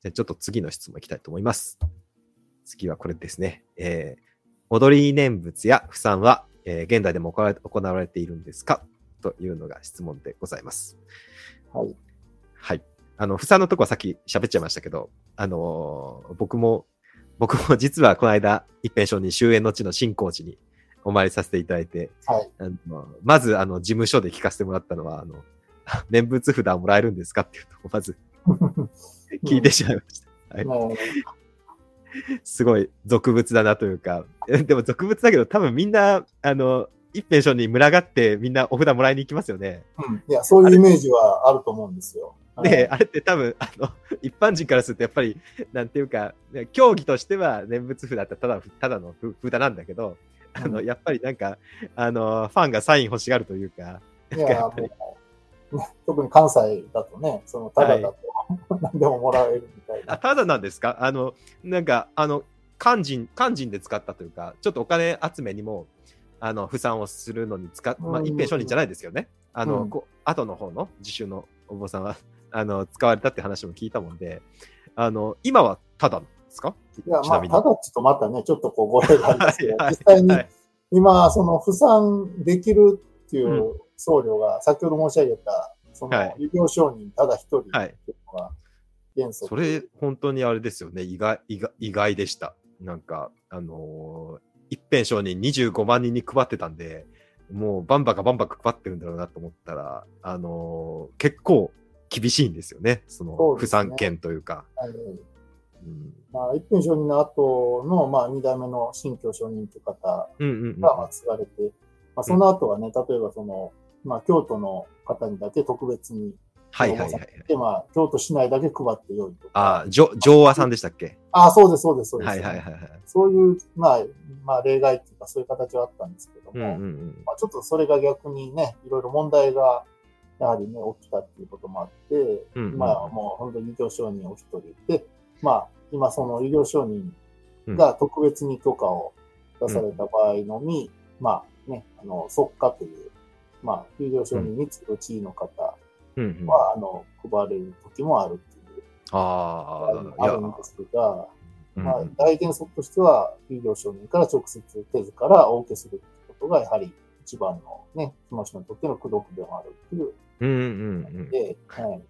じゃあちょっと次の質問いきたいと思います。次はこれですね。えー、踊り念仏や不散は、えー現代でも行われ行われているんですか？というのが質問でございます。はい。はい。あの、不散のとこはさっき喋っちゃいましたけど、あのー僕も、僕も実はこの間、一辺書に終焉の地の新興寺にお参りさせていただいて、はい。あのまず、あの、事務所で聞かせてもらったのは、あの、念仏札をもらえるんですかっていうとこまず 聞いてしまいました。はいもうすごい俗物だなというか、え でも俗物だけど多分みんな、あの、一辺書に群がってみんなお札もらいに行きますよね。うん。いや、そういうイメージはあると思うんですよ。で、あれって多分、あの、一般人からするとやっぱり、なんていうか、ね競技としては念仏札ってただ、ただのふ札なんだけど、あの、うん。やっぱりなんか、あの、ファンがサイン欲しがるというか、いや、特に関西だとね、その、ただだと、何でももらえるみたいあ、な。ただなんですか？あの、なんか、あの、肝心、肝心で使ったというか、ちょっとお金集めにも、あの、負産をするのに使っ、まあ、うん。一辺商人じゃないですよね。あの、うん。こう後の方の自習のお坊さんは、あの、使われたって話も聞いたもんで、あの、今はただですか？いや、まあ。ただちょっとまたね、ちょっとこう、語弊がありますけど、はいはい実際にはい今、その、負産できるっていう僧侶が、先ほど申し上げた、そのはい、医療承認ただ一人ってはいいうのが原則。それ、本当にあれですよね。意外、意外意外でした。なんか、あのー一辺賞に25万人に配ってたんで、もうバンバカバンバカ配ってるんだろうなと思ったら、あのー結構厳しいんですよね。その、不参権というか。はいうんまあ、一分承認の後の、まあ、二代目の新居承認という方。が、まあ、継がれて、まあ、その後はね、例えばその、まあ、京都の方にだけ特別に、はいはいはいはい。で、まあ、京都市内だけ配ってよいとか。ああ、ジョ、ジョーアさんでしたっけ？あ、そうです、そうです、そうです。はいはいはいはい。そういう、まあ、まあ、例外っていうか、そういう形はあったんですけども、うんうんうん。まあ、ちょっとそれが逆にね、いろいろ問題が、やはりね、起きたっていうこともあって、うんうん。まあ、もう本当に医療承認お一人で、まあ、今その医療承認が特別に許可を出された場合のみ、まあね、あの、即可という、まあ、医療承認に次ぐ地位の方うん。うん、は、あの、配れる時もあるっていう、ああ、あるんですが、うんまあ、大原則としては、医療承認から直接手図からお受けするってことが、やはり一番のね、その人にとっての功徳でもあるっていううんうんうん。で、はい。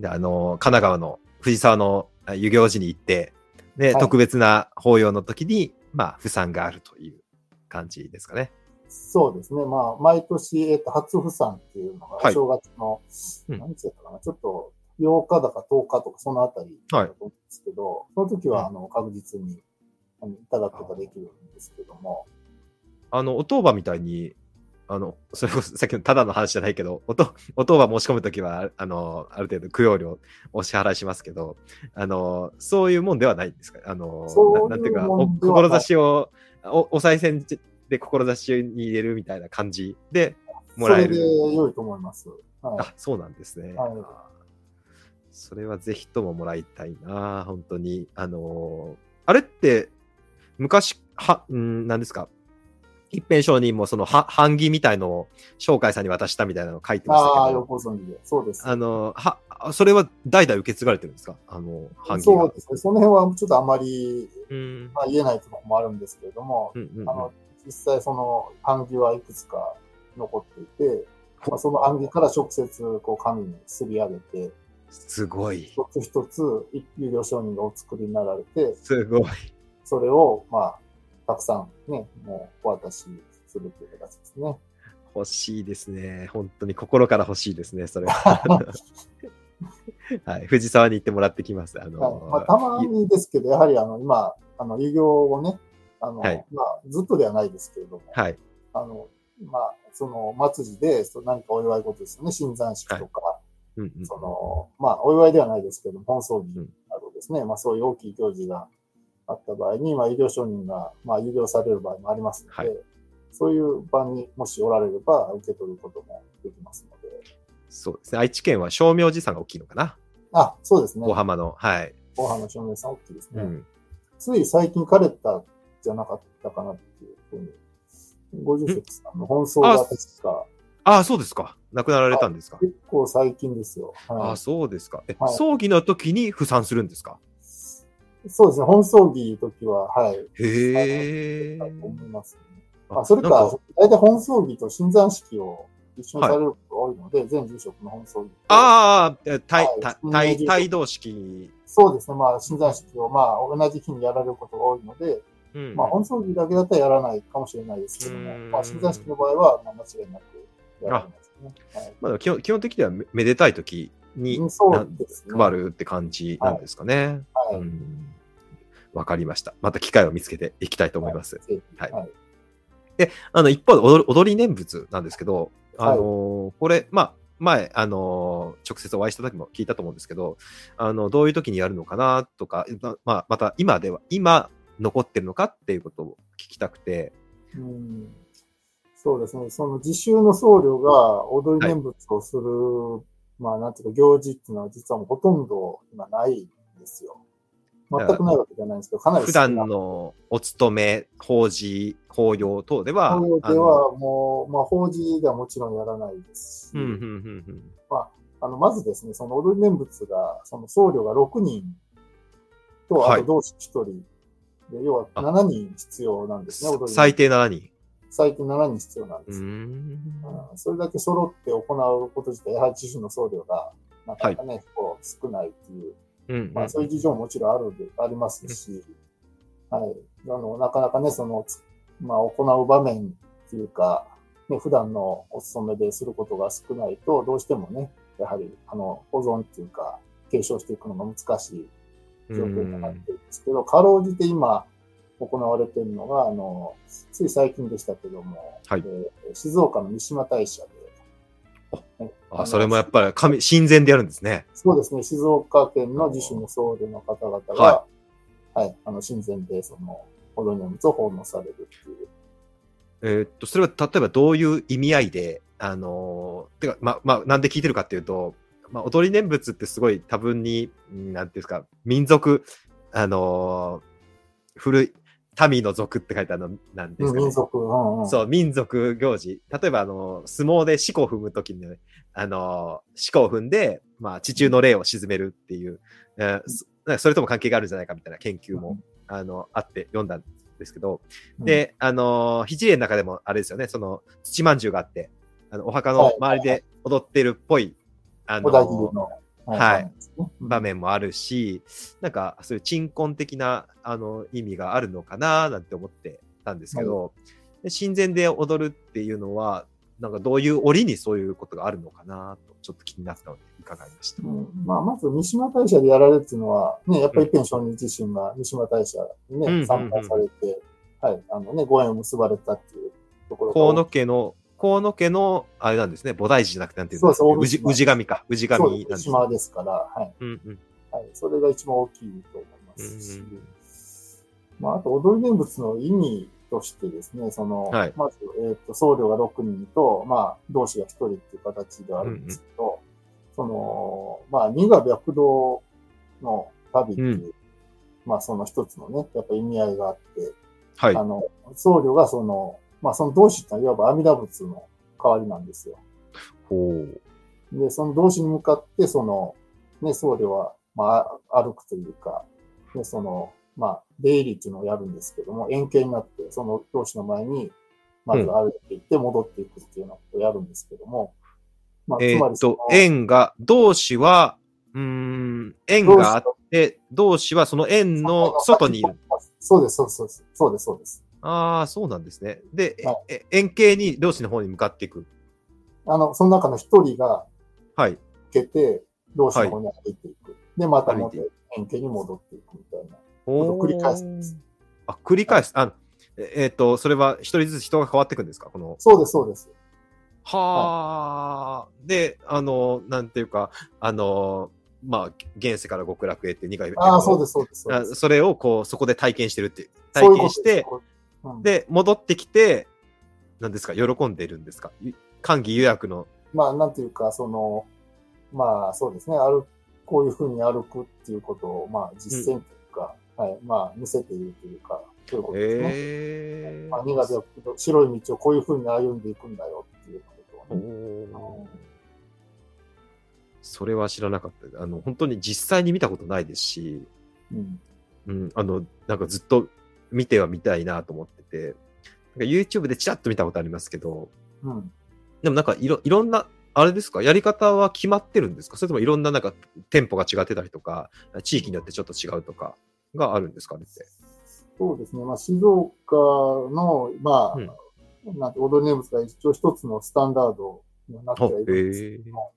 で、あの、神奈川の藤沢のあ遊行寺に行って、で、はい特別な法要の時に、まあ、不参があるという感じですかね。そうですね。まあ、毎年、えっ、と、初不参っていうのが、はい正月の、うん何日だったかな、ちょっと、8日だか10日とか、そのあたりだはいと思うんですけど、その時は、あの、確実に、あのいただくことができるんですけども、あの、お当場みたいに、あの、それこそさっきのただの話じゃないけど、おと、お当場申し込むときは、あの、ある程度供養料お支払いしますけど、あの、そういうもんではないんですか？あの、そういうななんていうか、お志を、お、お賽銭で志に入れるみたいな感じでもらえる。それで良いと思います。はい。あ、そうなんですね。はいあそれはぜひとももらいたいな、本当に。あのーあれって、昔、は、んなんですか？一辺承認もそのは版木みたいのを紹介さんに渡したみたいなのを書いてましたああ、けど、よくご存知で。そうです。あのは、それは代々受け継がれてるんですか？あの、版木が。そうですね。その辺はちょっとあまり、うん。まあ、言えないところもあるんですけれども、うんうんうんあの、実際その版木はいくつか残っていて、まあ、その版木から直接こう紙にすり上げて、すごい。一つ一つ有料承認がお作りになられて、すごい。それをまあ、たくさんね、もうお渡しするという形ですね。欲しいですね。本当に心から欲しいですね、それは。はい。藤沢に行ってもらってきます。あのはいまあ、たまにですけど、やはりあの今、あの、有料をね、あの、はいまあ、ずっとではないですけれども、はい。あの、まあ、その、末時で、その何かお祝い事ですよね、新山式とか、うんうんその、まあ、お祝いではないですけども、本葬儀うんなどですね、まあ、そういう大きい行事があった場合に、まあ、医療承認が、まあ、有料される場合もありますので、はいそういう場にもしおられれば、受け取ることもできますので、そうですね。愛知県は正明寺さんが大きいのかな？あ、そうですね。大浜の。はい。大浜照明さん大きいですね。うん。つい最近枯れたじゃなかったかなっていうふうに、ご住職さんの本葬が確か、ああ、そうですか。亡くなられたんですか？結構最近ですよ。ああ、はい、そうですか。え、はい葬儀の時に不産するんですか？そうですね、本葬儀の時は、はい。へえ思いますね。ああそれかなん、大体本葬儀と新山式を一緒にされることが多いので、全住職の本葬儀と。ああ、え帯はい帯帯同式。そうですね、まあ、新山式を、まあ、同じ日にやられることが多いので、うんまあ、本葬儀だけだったらやらないかもしれないですけどもうん、まあ、新山式の場合は、まあ、間違いなくやられますね。はいまあ、基本基本的にはめめでたい時にうんそうですね。配るって感じなんですかね。はい。うんわかりました。また機会を見つけていきたいと思います。はいはい。あの、一方で踊り踊り念仏なんですけど、あのーこれ、まあ、前、あのー直接お会いした時も聞いたと思うんですけど、あの、どういう時にやるのかなとか、ままあ、また今では、今残ってるのかっていうことを聞きたくて、うんそうですね。その自習の僧侶が踊り念仏をする、まあなんていうか行事っていうのは実はもうほとんど今ないんですよ。全くないわけじゃないんですけど、かなり普段のお勤め、法事、法要等では、法要ではもう、まあ法事ではもちろんやらないですし、うん、うん、うん、うん。あの、まずですね、その踊り念仏が、その僧侶が6人と、はい。あと同士1人、で要はあ。7人必要なんですね、最低7人。最低7人必要なんうです。うん。それだけ揃って行うこと自体、やはり自身の僧侶が、なかなかね、こう少ないっていう、うん。まあそういう事情ももちろんあるで、ありますし、はい。あの、なかなかね、その、つまあ、行う場面っていうか、ね、普段のお勤めですることが少ないと、どうしてもね、やはり、あの、保存っていうか、継承していくのが難しい状況になってるんですけど、かろうじて今行われているのが、あの、つい最近でしたけども、はいえー静岡の三島大社で、ねあ、のそれもやっぱり神、神前でやるんですね。そうですね、静岡県の自主の僧侶の方々が、ははい、あの、神前で、その、踊りの物を奉納されるっていう。えーっと、それは例えばどういう意味合いで、あのーてか、ま、まあ、なんで聞いてるかっていうと、まあ、踊り念仏ってすごい多分に、うんなんていうんですか、民族、あのー古い、民の族って書いてあるのなんですかね。民族、うんうん。そう、民族行事。例えば、あの、相撲で四股を踏むときに、ね、あの、四股を踏んで、まあ、地中の霊を沈めるっていう、えーそなんかそれとも関係があるんじゃないかみたいな研究も、あの、あって読んだんですけど、うん、で、あのー、肘霊の中でもあれですよね、その、土まんじゅうがあって、あの、お墓のはい。周りで踊ってるっぽい、あの小田切ー、の、はい。場面もあるし、なんか、そういう鎮魂的な、あの、意味があるのかななんて思ってたんですけど、で神前で踊るっていうのは、なんかどういう折にそういうことがあるのかなと、ちょっと気になったので伺いました？うん。まあ、まず、三島大社でやられるっていうのは、ね、やっぱり一辺上人自身が三島大社にね、うん参拝されて、はい、あのね、ご縁を結ばれたっていうところが河野家の、河野家の、あれなんですね、菩提寺じゃなくて、なんていうんですか、そうです。宇治宇治神か、宇治そう神なんです島ですから、はい。うんうん。はい、それが一番大きいと思います。し、うん。まあ、あと踊り念仏の意味としてですね、その、はい。まず、えっ、と、僧侶が6人と、まあ、同志が1人っていう形ではあるんですけど、その、まあ、二が白道の旅っていう、うまあ、その一つのね、やっぱ意味合いがあって、はい。あ。の、僧侶がその、まあ、その同志ってのはいわば阿弥陀仏の代わりなんですよ。ほう。で、その同士に向かって、その、ね、僧侶は、まあ、歩くというか、で、その、まあ、出入りっていうのをやるんですけども、円形になって、その同士の前に、まず歩いていって戻っていくっていうようなことをやるんですけども、まあ、えつまりそのーっと、円が、同士は、うーん、円があって、同士はその円の外にいる。。そうです、そうです。そうです、そうです。ああ、そうなんですね。で、円形に同士の方に向かっていく。あの、その中の一人がはい。受けて、同士の方に歩いていく。で、また元円形に戻っていくみたいな。お繰り返すんです。あ、繰り返す。あええーっと、それは一人ずつ人が変わっていくんですか？この。そうです、そうです。はあ、で、あの、なんていうか、あの、まあ、現世から極楽へって二回ああ、そうです、そうです。それをこう、そこで体験してるっていう。体験して、ですうん。で、戻ってきて、何ですか、喜んでるんですか？ゆ歓喜予約の。まあ、なんていうか、その、まあ、そうですね、歩こういうふうに歩くっていうことを、まあ、実践というか、はい、まあ、見せているというか、そういうことですね。へまあ、苦手白い道をこういうふうに歩んでいくんだよっていうことをね。ーそれは知らなかった。あの、本当に実際に見たことないですし、うん。うん、あの、なんかずっと見てはみたいなと思ってて、なんか YouTube でチラッと見たことありますけど、うん。でもなんかいろいろんな、あれですか、やり方は決まってるんですか？それともいろんななんか店舗が違ってたりとか、地域によってちょっと違うとかがあるんですか？ねって。そうですね。まあ、静岡の、まあ、なんて、踊り念仏が一応一つのスタンダードになってはいるんですけど。も、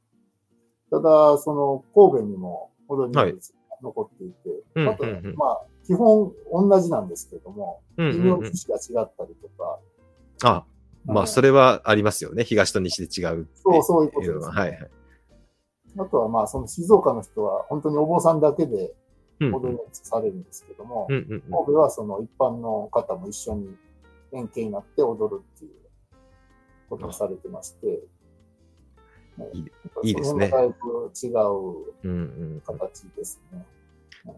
ただ、その、神戸にも踊り念仏が残っていて、うんあとうん。うんまあ、基本同じなんですけども、うん微うんうん。妙に節が違ったりとか、あ、まあそれはありますよね。東と西で違うそうそういうことです。ねのは。はいはい。あとはまあ、その静岡の人は本当にお坊さんだけでうん踊り念仏されるんですけども、うんうんうん。神戸はその一般の方も一緒に円形になって踊るっていうことをされてまして、ねいい。いいですね。だいぶ違ううんうん形ですね。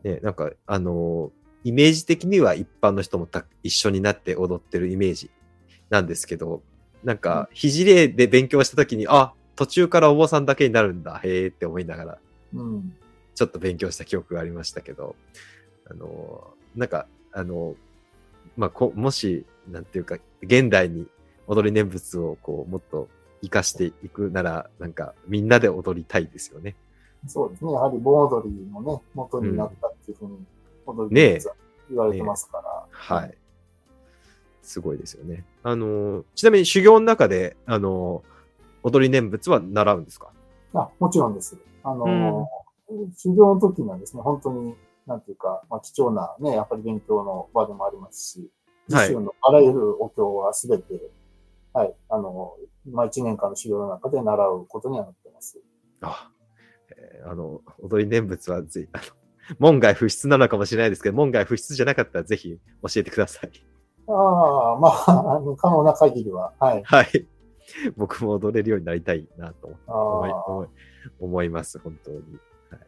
ね、なんか、あのーイメージ的には一般の人もた一緒になって踊ってるイメージなんですけど、なんか、肘例で勉強したときに、あ、途中からお坊さんだけになるんだ、へーって思いながら、うん。ちょっと勉強した記憶がありましたけど、あのーなんか、あのーまあ、こもし、なんていうか、現代に踊り念仏をこう、もっと活かしていくなら、なんか、みんなで踊りたいですよね。そうですね。やはり盆踊りのね、元になったっていうふうに踊りねえ念仏は言われてますから、はい。すごいですよね。あの、ちなみに修行の中で、あの、踊り念仏は習うんですか？あ、もちろんです。あの、修行の時にはですね、本当に、なんていうか、まあ、貴重なね、やっぱり勉強の場でもありますし、はい自宗のあらゆるお経はすべて、はい、あの、まあ、一年間の修行の中で習うことにはなってます。あ、えーあの、踊り念仏はぜひ、あの、門外不出なのかもしれないですけど、門外不出じゃなかったらぜひ教えてください。ああ、まあ、あの、可能な限りは、はい。はい。僕も踊れるようになりたいなとあ思いあ思い思います、本当に。はい、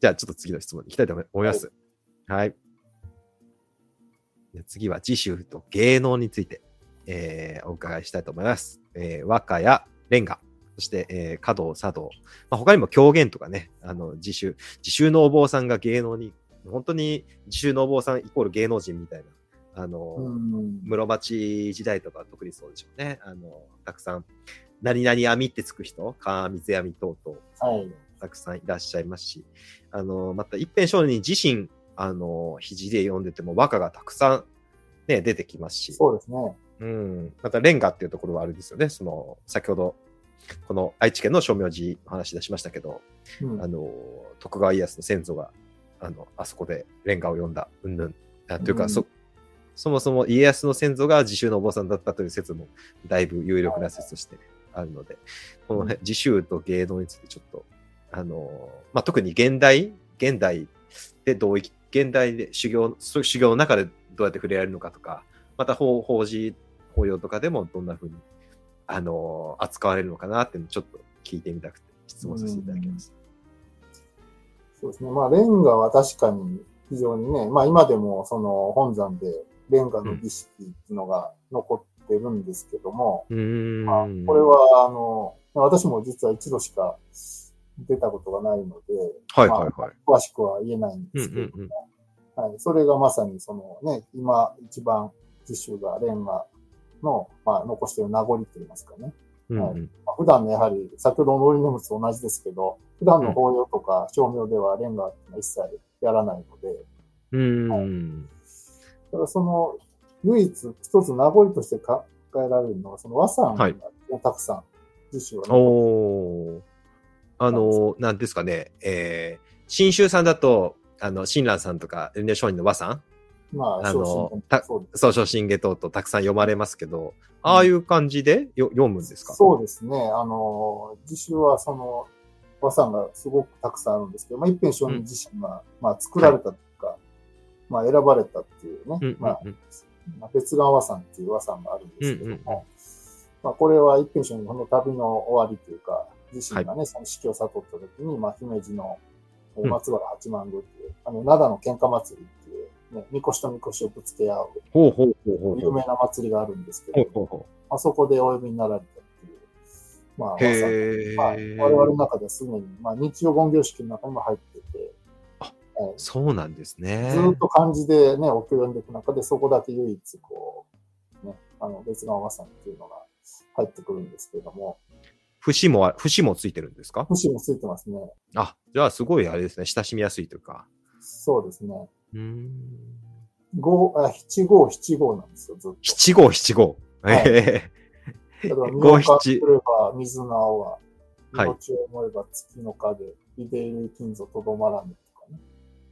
じゃあ、ちょっと次の質問に行きたいと思います。はい。で次は次週と芸能について、えーお伺いしたいと思います。えー和歌やレンガ、そして、えー華道、茶道、まあ、他にも狂言とかね、あの自習、自習のお坊さんが芸能に、本当に自習のお坊さんイコール芸能人みたいな、あの、うん。室町時代とかは特にそうでしょうね。あの、たくさん、何々網ってつく人、川水網等々、はい。たくさんいらっしゃいますし、あの、また一辺少年自身、あの、肘で読んでても和歌がたくさん、ね、出てきますし、そうですね。うん。また、レンガっていうところはあるんですよね。その、先ほど、この愛知県の正明寺の話出しましたけど、うん。あの、徳川家康の先祖が、あの、あそこでレンガを読んだ、うんぬん。あというか、うん。そ、そもそも家康の先祖が自習のお坊さんだったという説も、だいぶ有力な説としてあるので、この、ね、自習と芸能についてちょっと、あの、まあ、特に現代、現代でどうい、現代で修行、修行の中でどうやって触れられるのかとか、また法法事、法要とかでもどんな風に、あの、扱われるのかなっていうのをちょっと聞いてみたくて質問させていただきます。そうですね。まあ、レンガは確かに非常にね、まあ今でもその本山でレンガの儀式っていうのが残ってるんですけども、うーん。まあ、これは、あの、私も実は一度しか出たことがないので、はいはいはい。詳しくは言えないんうんですけどうんうん。はい、それがまさにそのね、今一番実習がレンガの、まあ、残している名残といいますかね。うんうん。まあ普段ね、やはり先ほどのノリネムと同じですけど、普段の法要とか照明ではレンガってのは一切やらないので、うーん。だからその、唯一一つ名残として考えられるのは、その和山が、はい。ねたくさん実習が残っておー。あの、なんですかね、えー、新州さんだと、あの、親鸞さんとか、エネ商人の和さん、まあ、あのそう昇進下等とたくさん読まれますけど、ああいう感じでよ読むんですか？そうですね。あの、実習はその、和さんがすごくたくさんあるんですけど、まあ、一辺商人自身が、まあ、作られたというか、まあ、選ばれたっていうね、うんうんうん。まあ、まあ別川和さんっていう和さんがあるんですけども、うんうんうん。まあ、これは一辺商人の旅の終わりというか、自身がね、その式を悟った時に、まあ、姫路の松原八幡宮っていう、あの、灘の喧嘩祭りね、みこしとみこしをぶつけ合う。有名な祭りがあるんですけど、あそこでお呼びになられたっていう、まあ、う。へまあ、え。我々の中ではすでに、まあ、日曜言行式の中にも入ってて、あえそうなんですね。ーずっと漢字でね、お経を読んでいく中で、そこだけ唯一、こう、ね、あの、別の和さんっていうのが入ってくるんですけれども、節もあ、節もついてるんですか？節もついてますね。あ、じゃあすごいあれですね。親しみやすいというか。そうですね。うーん。五あ七五七五なんですよ、ずっと。七五七五。はいえ例えば、五七れば水の青は、はい命を思えば月の影、いでいる金ぞとどまらぬとかね。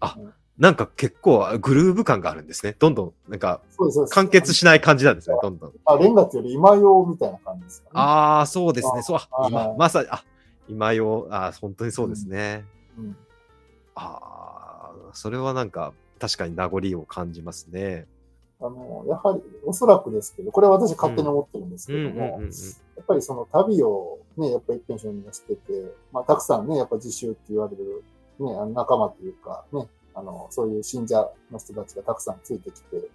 ーなんか結構グルーヴ感があるんですね。どんどん、なんかそうです、そうです。完結しない感じなんですね。どんどん。あ、レンガっていうより今用みたいな感じですかね。ああ、そうですね。あそう、あ今はい、まさに、あ、今よ、あー本当にそうですね。うんああ、それはなんか、確かに名残を感じますね。あの、やはり、おそらくですけど、これは私勝手に思ってるんですうんけども。やっぱりその旅をね、やっぱり一辺にしてて、まあ、たくさんね、やっぱ自習って言われる、ね、あの仲間というか、ね、あの、そういう信者の人たちがたくさんついてきて、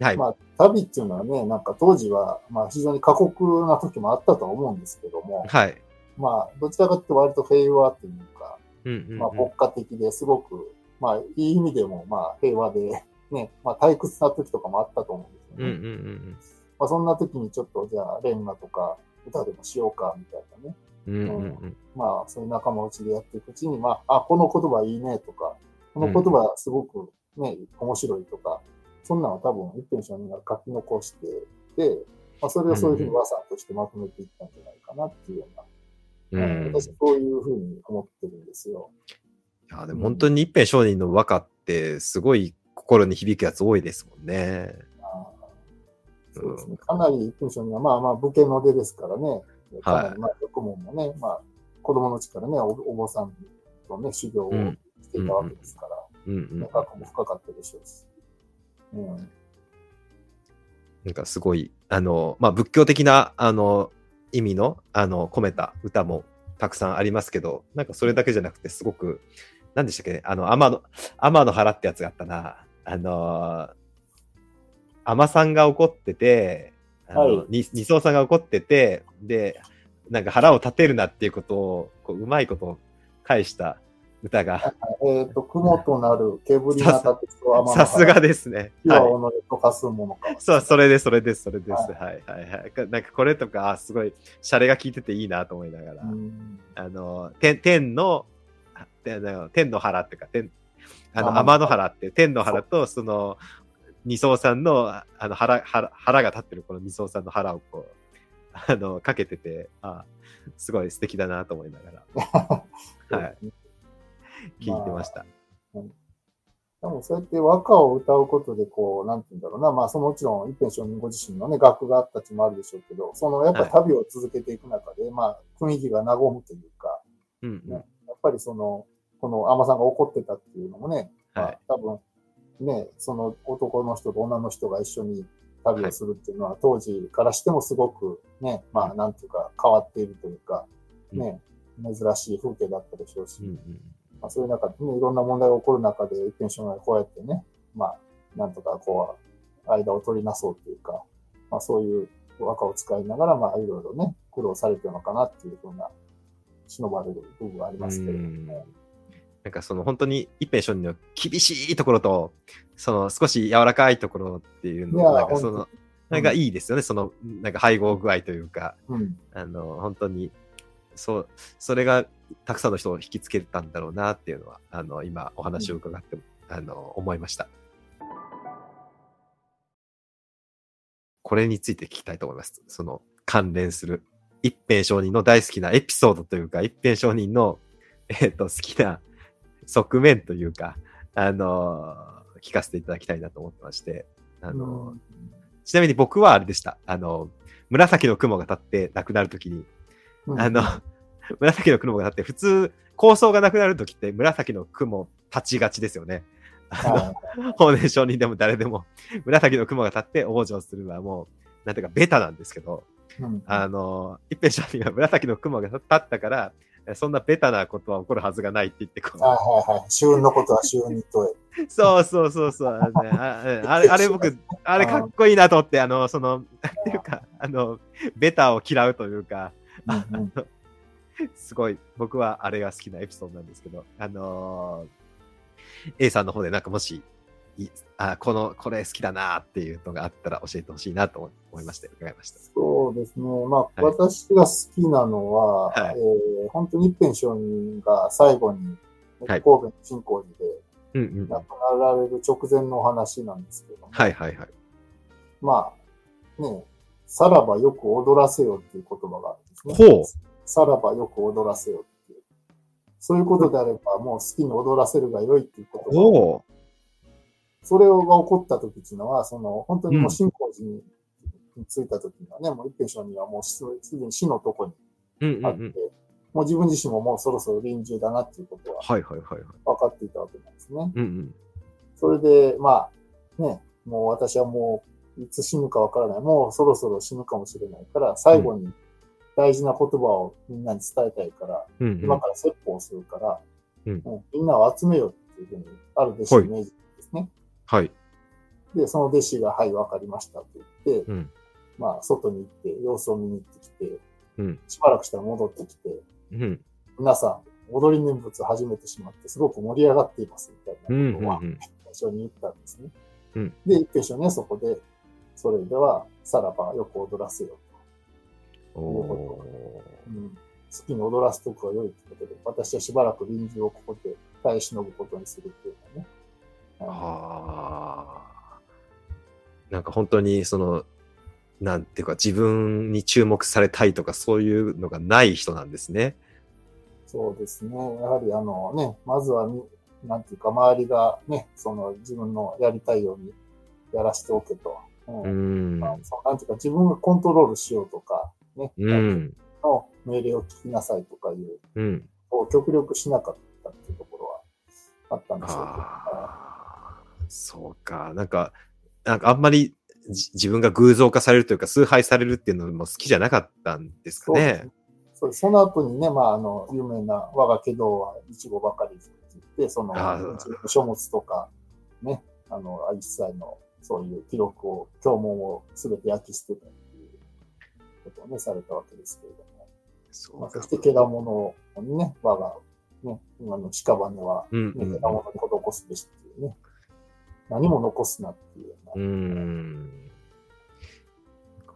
はい。まあ、旅っていうのはね、なんか当時は、まあ、非常に過酷な時もあったとは思うんですけども、はい。まあ、どちらかというと割と平和っていうか、うんうんうんまあ、牧歌的ですごく、まあ、いい意味でも、まあ、平和で、ね、まあ、退屈な時とかもあったと思うんですよね。うんうんうんまあ、そんな時にちょっと、じゃあ、レンガとか歌でもしようか、みたいなね。うん。うんうんうんまあ、そういう仲間内でやっていくうちに、まあ、あ、この言葉いいねとか、この言葉はすごくね、面白いとか、そんなのは多分一辺承人が書き残してで、まあ、それをそういうふうに和さんとしてまとめていったんじゃないかなっていうような、うん私そういうふうに思ってるんですよ。いや、でも本当に一辺商人の和歌ってすごい心に響くやつ多いですもんね。そうですね。かなり一辺承人は、まあまあ武家の出ですからね、かなりまあ学問もね、まあ子供のうちからね、おお坊さんとね、修行をしていたわけですから、うんうん。も深かったでしょうし。うんなんかすごい、あの、まあ、仏教的な、あの、意味の、あの、込めた歌もたくさんありますけど、なんかそれだけじゃなくて、すごく、何でしたっけ？ね、あの、天の、天の原ってやつがあったな。あの、天さんが怒ってて、あの、はいに二層さんが怒ってて、で、なんか腹を立てるなっていうことを、こう、うまいことを返した歌が、えっ、と、雲となる煙な立てと天のさすがですね。火ははい己と化すものか。そう、それです、それです、それです。ははい、はい、はい。なんかこれとか、あすごい、シャレが効いてていいなと思いながら、うんあの、天、天の、あ天の天の原っていうか、天、あの、あ天の原っていう、天の原と、その、二層さんの、あの、腹、腹、腹が立ってるこの二層さんの腹をこう、あの、かけてて、あすごい素敵だなと思いながら、はい、聞いてました。でもそうやって和歌を歌うことで、こう、なんて言うんだろうな、まあ、そのもちろん、一辺承人ご自身のね、学があったちもあるでしょうけど、その、やっぱ旅を続けていく中で、まあ、雰囲気が和むというか、うん、うん。やっぱりその、この海女さんが怒ってたっていうのもね、まはい。あ、多分、ね、その男の人と女の人が一緒に旅をするっていうのは、当時からしてもすごくね、まあ、なん。ていうか、変わっているというか、ね、珍しい風景だったでしょうし、うん、うん。まあ、そういう中でね、いろんな問題が起こる中で、一辺承人がこうやってね、まあ、なんとかこう、間を取りなそうというか、まあそういう和歌を使いながら、まあいろいろね、苦労されてるのかなっていうふうな、忍ばれる部分はありますけれどもね。なんかその本当に一辺承人の厳しいところと、その少し柔らかいところっていうのいやなんかその本、なんかいいですよね、その、なんか配合具合というか、うん。あの、本当に、そう、それがたくさんの人を引きつけたんだろうなっていうのは、あの、今お話を伺って、あの、思いました。これについて聞きたいと思います。その関連する一辺承人の大好きなエピソードというか、一辺承人の、えっ、と、好きな側面というか、あの聞かせていただきたいなと思ってまして、あのちなみに僕はあれでした。あの、紫の雲が立って亡くなるときに、うんあの、紫の雲が立って、普通、構想がなくなるときって紫の雲立ちがちですよね。あはの、法然上人でも誰でも、紫の雲が立って往生するのはもう、なんていうか、ベタなんですけど、いうんあの、一辺上人が紫の雲が立ったから、そんなベタなことは起こるはずがないって言って、こう、はいはいはい。旬のことは旬に問え。そうそうそうそう。あああれ、あれ僕、あれかっこいいなと思って、あの、その、なんていうか、あの、ベタを嫌うというか、あうんうんのすごい、僕はあれが好きなエピソードなんですけど、あのー A さんの方でなんかもし、いあこの、これ好きだなっていうのがあったら教えてほしいなと思いまして、伺いました。そうですね。まあ、はい私が好きなのは、はいえー本当に一辺承人が最後に、はい神戸の新光寺で。亡くなられる直前のお話なんですけども、はいはいはい。まあ、ね、さらばよく踊らせよっていう言葉があるんですね。ほう。さらばよく踊らせよっていう。そういうことであれば、もう好きに踊らせるが良いっていうことが。それが起こった時っていうのは、その、本当にもう新光寺に着いた時にはね、もう一辺承人はもうすすでに死のとこにうんうんあって、うん。もう自分自身ももうそろそろ臨終だなっていうことははいはいはいはい。分かっていたわけなんですね。うんうん。それで、まあ、ね、もう私はもういつ死ぬかわからない。もうそろそろ死ぬかもしれないから、最後に大事な言葉をみんなに伝えたいから、うんうん今から説法するから、うんうんみんなを集めようっていうふうに、ある弟子のイメージですね。はい。で、その弟子が、はい、わかりましたって言って、うんまあ、外に行って、様子を見に行ってきて、うんしばらくしたら戻ってきて、うん。皆さん、踊り念仏始めてしまって、すごく盛り上がっています、みたうんいなことはう、ん最初に言ったんですね。うんで、一平書ね、そこで、それでは、さらばよく踊らせよおおう。うん、好きに踊らすとくは良いということで、私はしばらく臨終をここで耐え忍ぶことにするっていうのはね。はあ。なんか本当にその、なんていうか自分に注目されたいとかそういうのがない人なんですね。そうですね。やはりあのね、まずはみ、なんていうか周りがね、その自分のやりたいようにやらせておけと。うんうん。まあなんていうか自分がコントロールしようとか、ね、うん。の命令を聞きなさいとかいう、うん。を極力しなかったっていうところはあったんでしょうけど。ああ、そうか。なんか、なんかあんまりじ自分が偶像化されるというか、崇拝されるっていうのも好きじゃなかったんですかね。そうその後にね、まあ、あの、有名な我が家道はイゴばかりって言って、その書物とか、ね、あの、一切のそういう記録を、教文をすべて焼き捨てたっていうことをね、されたわけですけれども。まあ、そうかそして、けだものにね、我が、ね、今の屍は、うんね、けだものに施すべしっていうね、何も残すなっていうよう。ん。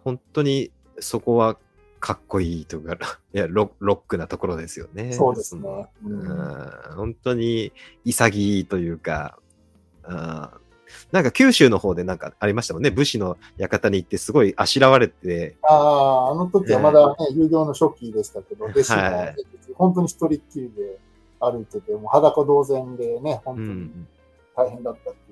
本当にそこはかっこいいとか、いやロロックなところですよね。そうですねの。うんうん本当に潔いというか、なんか九州の方でなんかありましたもんね。武士の館に行ってすごいあしらわれて、ああ、あの時はまだね、有料の初期でしたけど、弟子が、はい本当に一人っきりで歩いてて、もう裸同然でね、本当にうん、大変だったっていう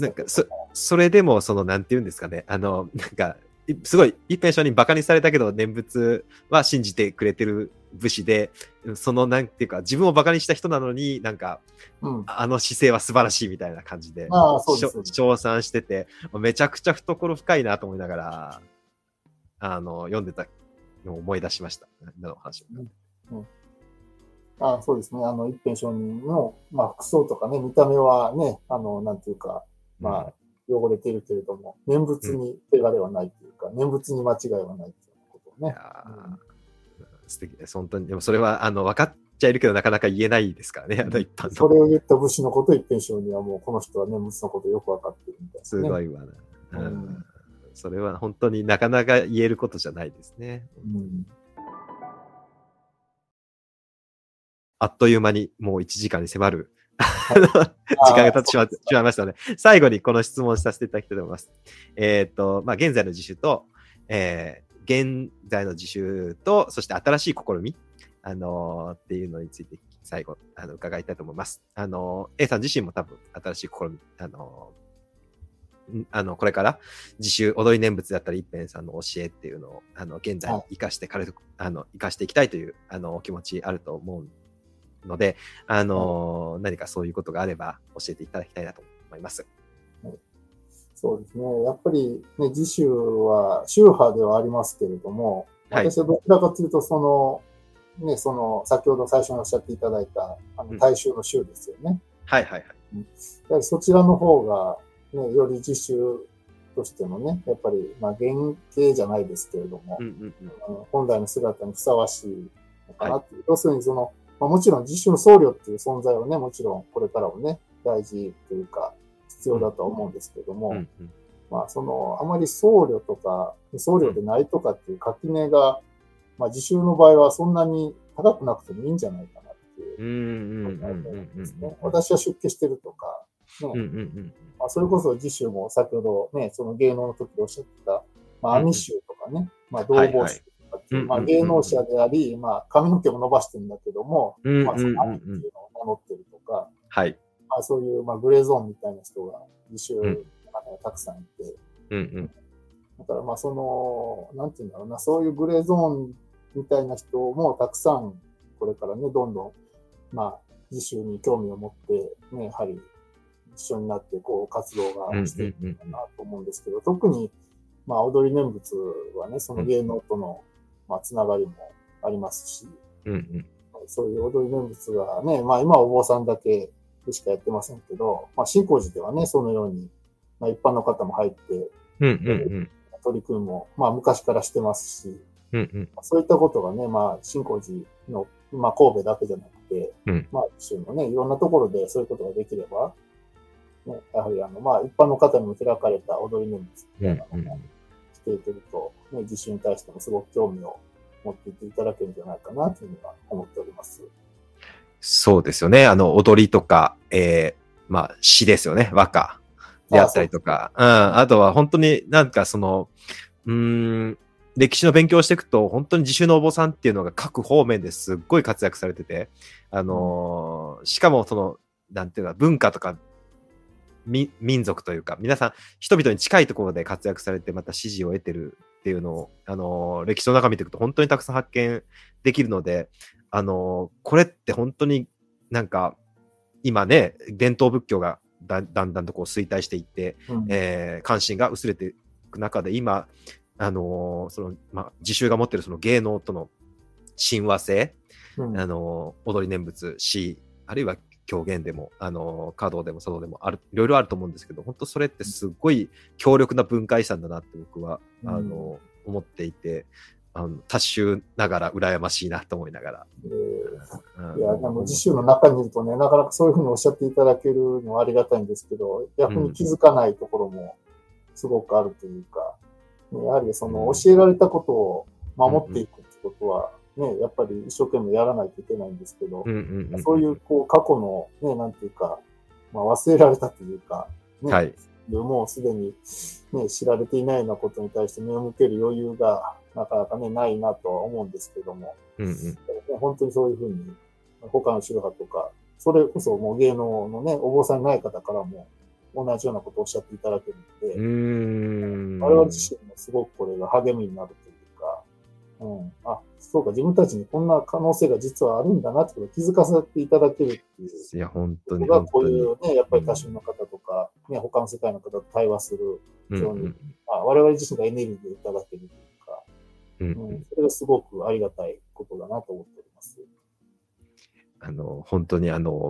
なんかそそれでもそのなんて言うんですかね。あの、なんか、いすごい一辺書にバカにされたけど念仏は信じてくれてる武士で、そのなんていうか自分をバカにした人なのになんかうん。あの姿勢は素晴らしいみたいな感じで、称賛してて、めちゃくちゃ懐深いなと思いながら、あの、読んでたのを思い出しました。今の話を。ああそうですね。あの、一辺承認の、まあ、服装とかね、見た目はね、あの、なんていうか、まあ、汚れてるけれども、念仏に汚れはないというか、念仏に間違いはないということをね。素敵です。本当に。でもそれは、あの、分かっちゃいるけど、なかなか言えないですからね、あの一般の。それを言った武士のこと、一辺承認はもう、この人は念仏のことよくわかってるみたいな、ね。すごいわな。ううんん。それは本当になかなか言えることじゃないですね。うん。あっという間にもう1時間に迫るい 時間が経ってしましまいましたので、最後にこの質問をさせていただきたいと思います。えっ、と、まあ、現在の自主と、えー現在の自主と、そして新しい試み、あのーっていうのについて最後、あの、伺いたいと思います。あのー A さん自身も多分新しい試み、あのーんあの、これから自主踊り念仏だったり、一辺さんの教えっていうのを、あの、現在に生かして、彼と、あの、生かしていきたいという、あの、お気持ちあると思うので、あのー何かそういうことがあれば教えていただきたいなと思います。そうですね。やっぱりね、自主は宗派ではありますけれども、はい私はどちらかというと、その、ね、その、先ほど最初におっしゃっていただいた、あの、うん大衆の宗ですよね。はいはいはい。やはりそちらの方が、ね、より自主としてのね、やっぱり、まあ、原型じゃないですけれども、うんうんうん。あの本来の姿にふさわしいのかなっていう。要するにその、まあ、もちろん自主の僧侶っていう存在はね、もちろんこれからもね、大事というか、必要だとは思うんですけれども、うんうんまあ、その、あまり僧侶とか、僧侶でないとかっていう垣根が、まあ、自習の場合はそんなに高くなくてもいいんじゃないかなっていううんうんうん考えうんうん。ですね。私は出家してるとか、ね。うんうんうん。まあ、それこそ自習も先ほどね、その芸能の時でおっしゃってた、まあ、うんうんアミ宗とかね、まあ、同房宗とかっていう、まあ、芸能者であり、まあ、髪の毛も伸ばしてるんだけども、まあ、そのっていうのを名乗ってるとか、はい。まあ、そういう、まあ、グレーゾーンみたいな人が自習中にはたくさんいて、うんうん。だからまあその、なんていうんだろうな、そういうグレーゾーンみたいな人もたくさん、これからね、どんどん、まあ、自習に興味を持って、ね、やはり一緒になって、こう、活動がしていくのかなと思うんですけど、特に、まあ、踊り念仏はね、その芸能との、まあ、つながりもありますし、うんうん。そういう踊り念仏がね、まあ今はお坊さんだけでしかやってませんけど、まあ新光寺ではね、そのように、まあ一般の方も入って、うんうん取り組みも、まあ昔からしてますし、うんうん。そういったことがね、まあ新光寺の、まあ神戸だけじゃなくて、うん。まあ一緒のね、いろんなところでそういうことができれば、ね、やはりあの、まあ一般の方にも開かれた踊り念仏みたいなのがしていけると、ね、自主に対してもすごく興味を持っていっていただけるんじゃないかなというふうには思っております。そうですよね。あの、踊りとか、えー、まあ、詩ですよね。和歌であったりとか。うん。あとは本当になんかその、うーん、歴史の勉強をしていくと、本当に自習のお坊さんっていうのが各方面ですっごい活躍されてて、あのーしかもその、なんていうか、文化とか、み民族というか、皆さん、人々に近いところで活躍されて、また支持を得てるっていうのを、あのー歴史の中見ていくと、本当にたくさん発見できるので、あのーこれって本当になんか、今ね、伝統仏教がだだんだんとこう衰退していって、うん。えー関心が薄れていく中で、今、あのーその、まあ、自習が持ってるその芸能との親和性、うん。あのー踊り念仏、詩、あるいは狂言でも、あのー華道でも茶道でもある、いろいろあると思うんですけど、本当それってすごい強力な文化遺産だなって僕は、うん。あのー思っていて、あの多種ながら羨ましいなと思いながら。えー。うん。いや、でも、自習の中にいるとね、なかなかそういうふうにおっしゃっていただけるのはありがたいんですけど、逆に気づかないところもすごくあるというか、ねやはりその教えられたことを守っていくってことは、ね、やっぱり一生懸命やらないといけないんですけどそういう、こう、過去の、ね、なんていうか、まあ、忘れられたというか、ね、はい。もうすでに、ね、知られていないようなことに対して目を向ける余裕がなかなかね、ないなとは思うんですけども、うんうんね本当にそういうふうに、他の宗派とか、それこそもう芸能のね、お坊さんにない方からも同じようなことをおっしゃっていただけるので、うーん。我々自身もすごくこれが励みになるというか、うん、あ、そうか、自分たちにこんな可能性が実はあるんだなってことを気づかせていただけるっていう。いや、本当に、がこう。いうね、やっぱり多種の方とか、ね、他の世界の方と対話する、うん非常にまあ、我々自身がエネルギーをいただけるというか、うんうんうん、それがすごくありがたいことだなと思っております。あの、本当にあの、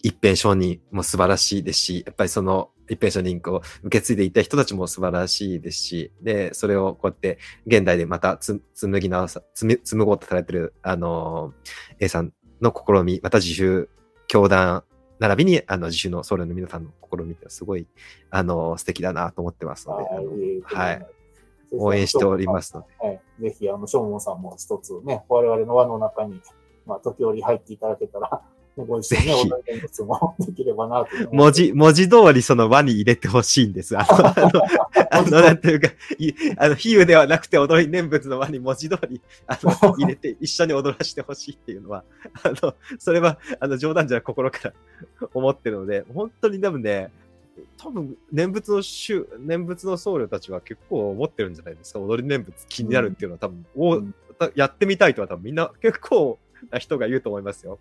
一辺承認も素晴らしいですし、やっぱりその一辺承認を受け継いでいた人たちも素晴らしいですし、で、それをこうやって現代でまたつ紡ぎ直さ、紡紡ごうとされてる、あの、A さんの試み、また自習、教団、並びに、あの、自習の僧侶の皆さんの試みってすごい、あの、素敵だなと思ってますので、あのはいはい。応援しておりますので。はい。ぜひ、あの、ショーモンさんも一つね、我々の輪の中に、まあ、時折入っていただけたら、ね、ご一緒にね、ぜひお題物もできればなという。文字、文字通りその輪に入れてほしいんです。あの、あの、なんていうか、いあの、比喩ではなくて踊り念仏の輪に文字通り、あの、入れて一緒に踊らせてほしいっていうのは、あの、それは、あの、冗談じゃ心から思ってるので、本当に多分ね、多分、念仏の宗、念仏の僧侶たちは結構思ってるんじゃないですか。踊り念仏気になるっていうのは多分、おうんやってみたいとは多分みんな結構な人が言うと思いますよ。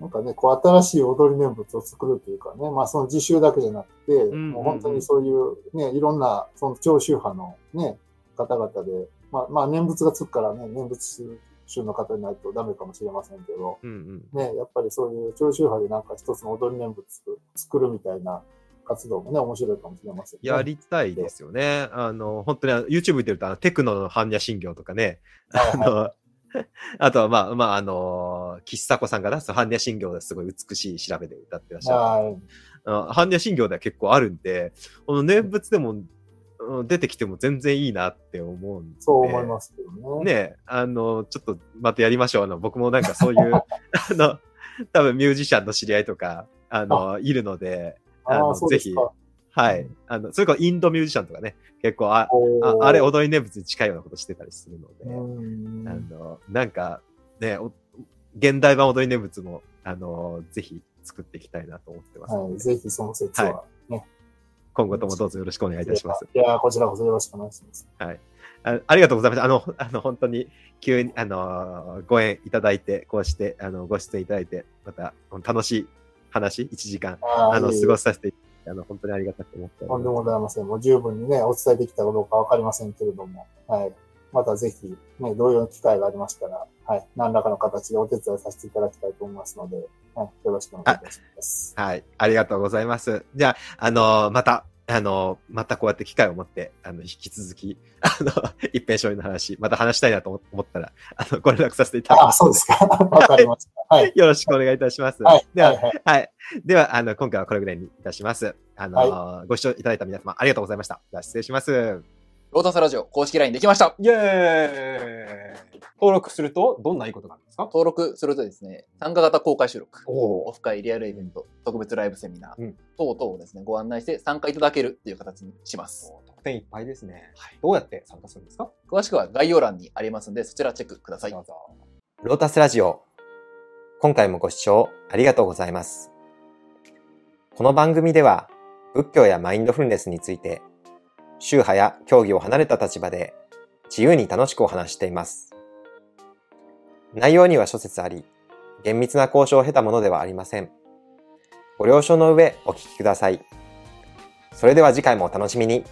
なんかね、こう、新しい踊り念仏を作るというかね、まあ、その自習だけじゃなくて、んもう本当にそういうね、いろんな、その長宗派のね、方々で、まあ、まあ、念仏がつくからね、念仏宗の方にないとダメかもしれませんけど、うんうん。ね、やっぱりそういう長宗派でなんか一つの踊り念仏作るみたいな活動もね、面白いかもしれませんね。やりたいですよね。あの、本当にあの YouTube 見てると、あのテクノの般若心経とかね、あはいはいの、あとは、まあ、まあ、あの、岸迫さんが出す般若心経ですごい美しい調べで歌ってらっしゃる。般若心経では結構あるんで、この念仏でも、うん出てきても全然いいなって思うんで。そう思いますけどね。ねあの、ちょっとまたやりましょう。あの、僕もなんかそういう、あの、多分ミュージシャンの知り合いとか、あの、いるので、ああのあ、そうですか。はい。あの、それからインドミュージシャンとかね、結構あ、ああれ踊り念仏に近いようなことしてたりするので、うんあの、なんか、ね、お現代版踊り念仏も、あの、ぜひ作っていきたいなと思ってますはい。ぜひその説は、ね。今後ともどうぞよろしくお願いいたします。いや、こちらこそよろしくお願いします。あありがとうございました。あの、あの、本当に、急に、あの、ご縁いただいて、こうして、あの、ご出演いただいて、また、楽しい話、1時間、あの、過ごさせて、あの、本当にありがたく思っておとんでります。もございません。もう十分にね、お伝えできたかどうかわかりませんけれども、はい。またぜひ、ね、同様の機会がありましたら、はい。何らかの形でお手伝いさせていただきたいと思いますので、はい。よろしくお願いいたします。はい。ありがとうございます。じゃあ、あの、また、あの、またこうやって機会を持って、あの、引き続き、あの、一辺勝利の話、また話したいなと思ったら、あの、ご連絡させていただきあ、ますので。そうですか。わかりました。はい。よろしくお願いいたします。はい。では、はい。はいはい。では、あの、今回はこれぐらいにいたします。あの、ご視聴いただいた皆様、ありがとうございました。では、失礼します。ロータスラジオ公式 LINE できました。イェーイ登録するとどんないいことがある？んですか？登録するとですね、参加型公開収録、おオフ会、リアルイベント、特別ライブセミナーうん等々をですね、ご案内して参加いただけるっていう形にします。特典いっぱいですね。はいどうやって参加するんですか？詳しくは概要欄にありますんで、そちらチェックください。どうぞ。ロータスラジオ。今回もご視聴ありがとうございます。この番組では、仏教やマインドフルネスについて、宗派や教義を離れた立場で、自由に楽しくお話ししています。内容には諸説あり、厳密な交渉を経たものではありません。ご了承の上お聞きください。それでは次回もお楽しみに。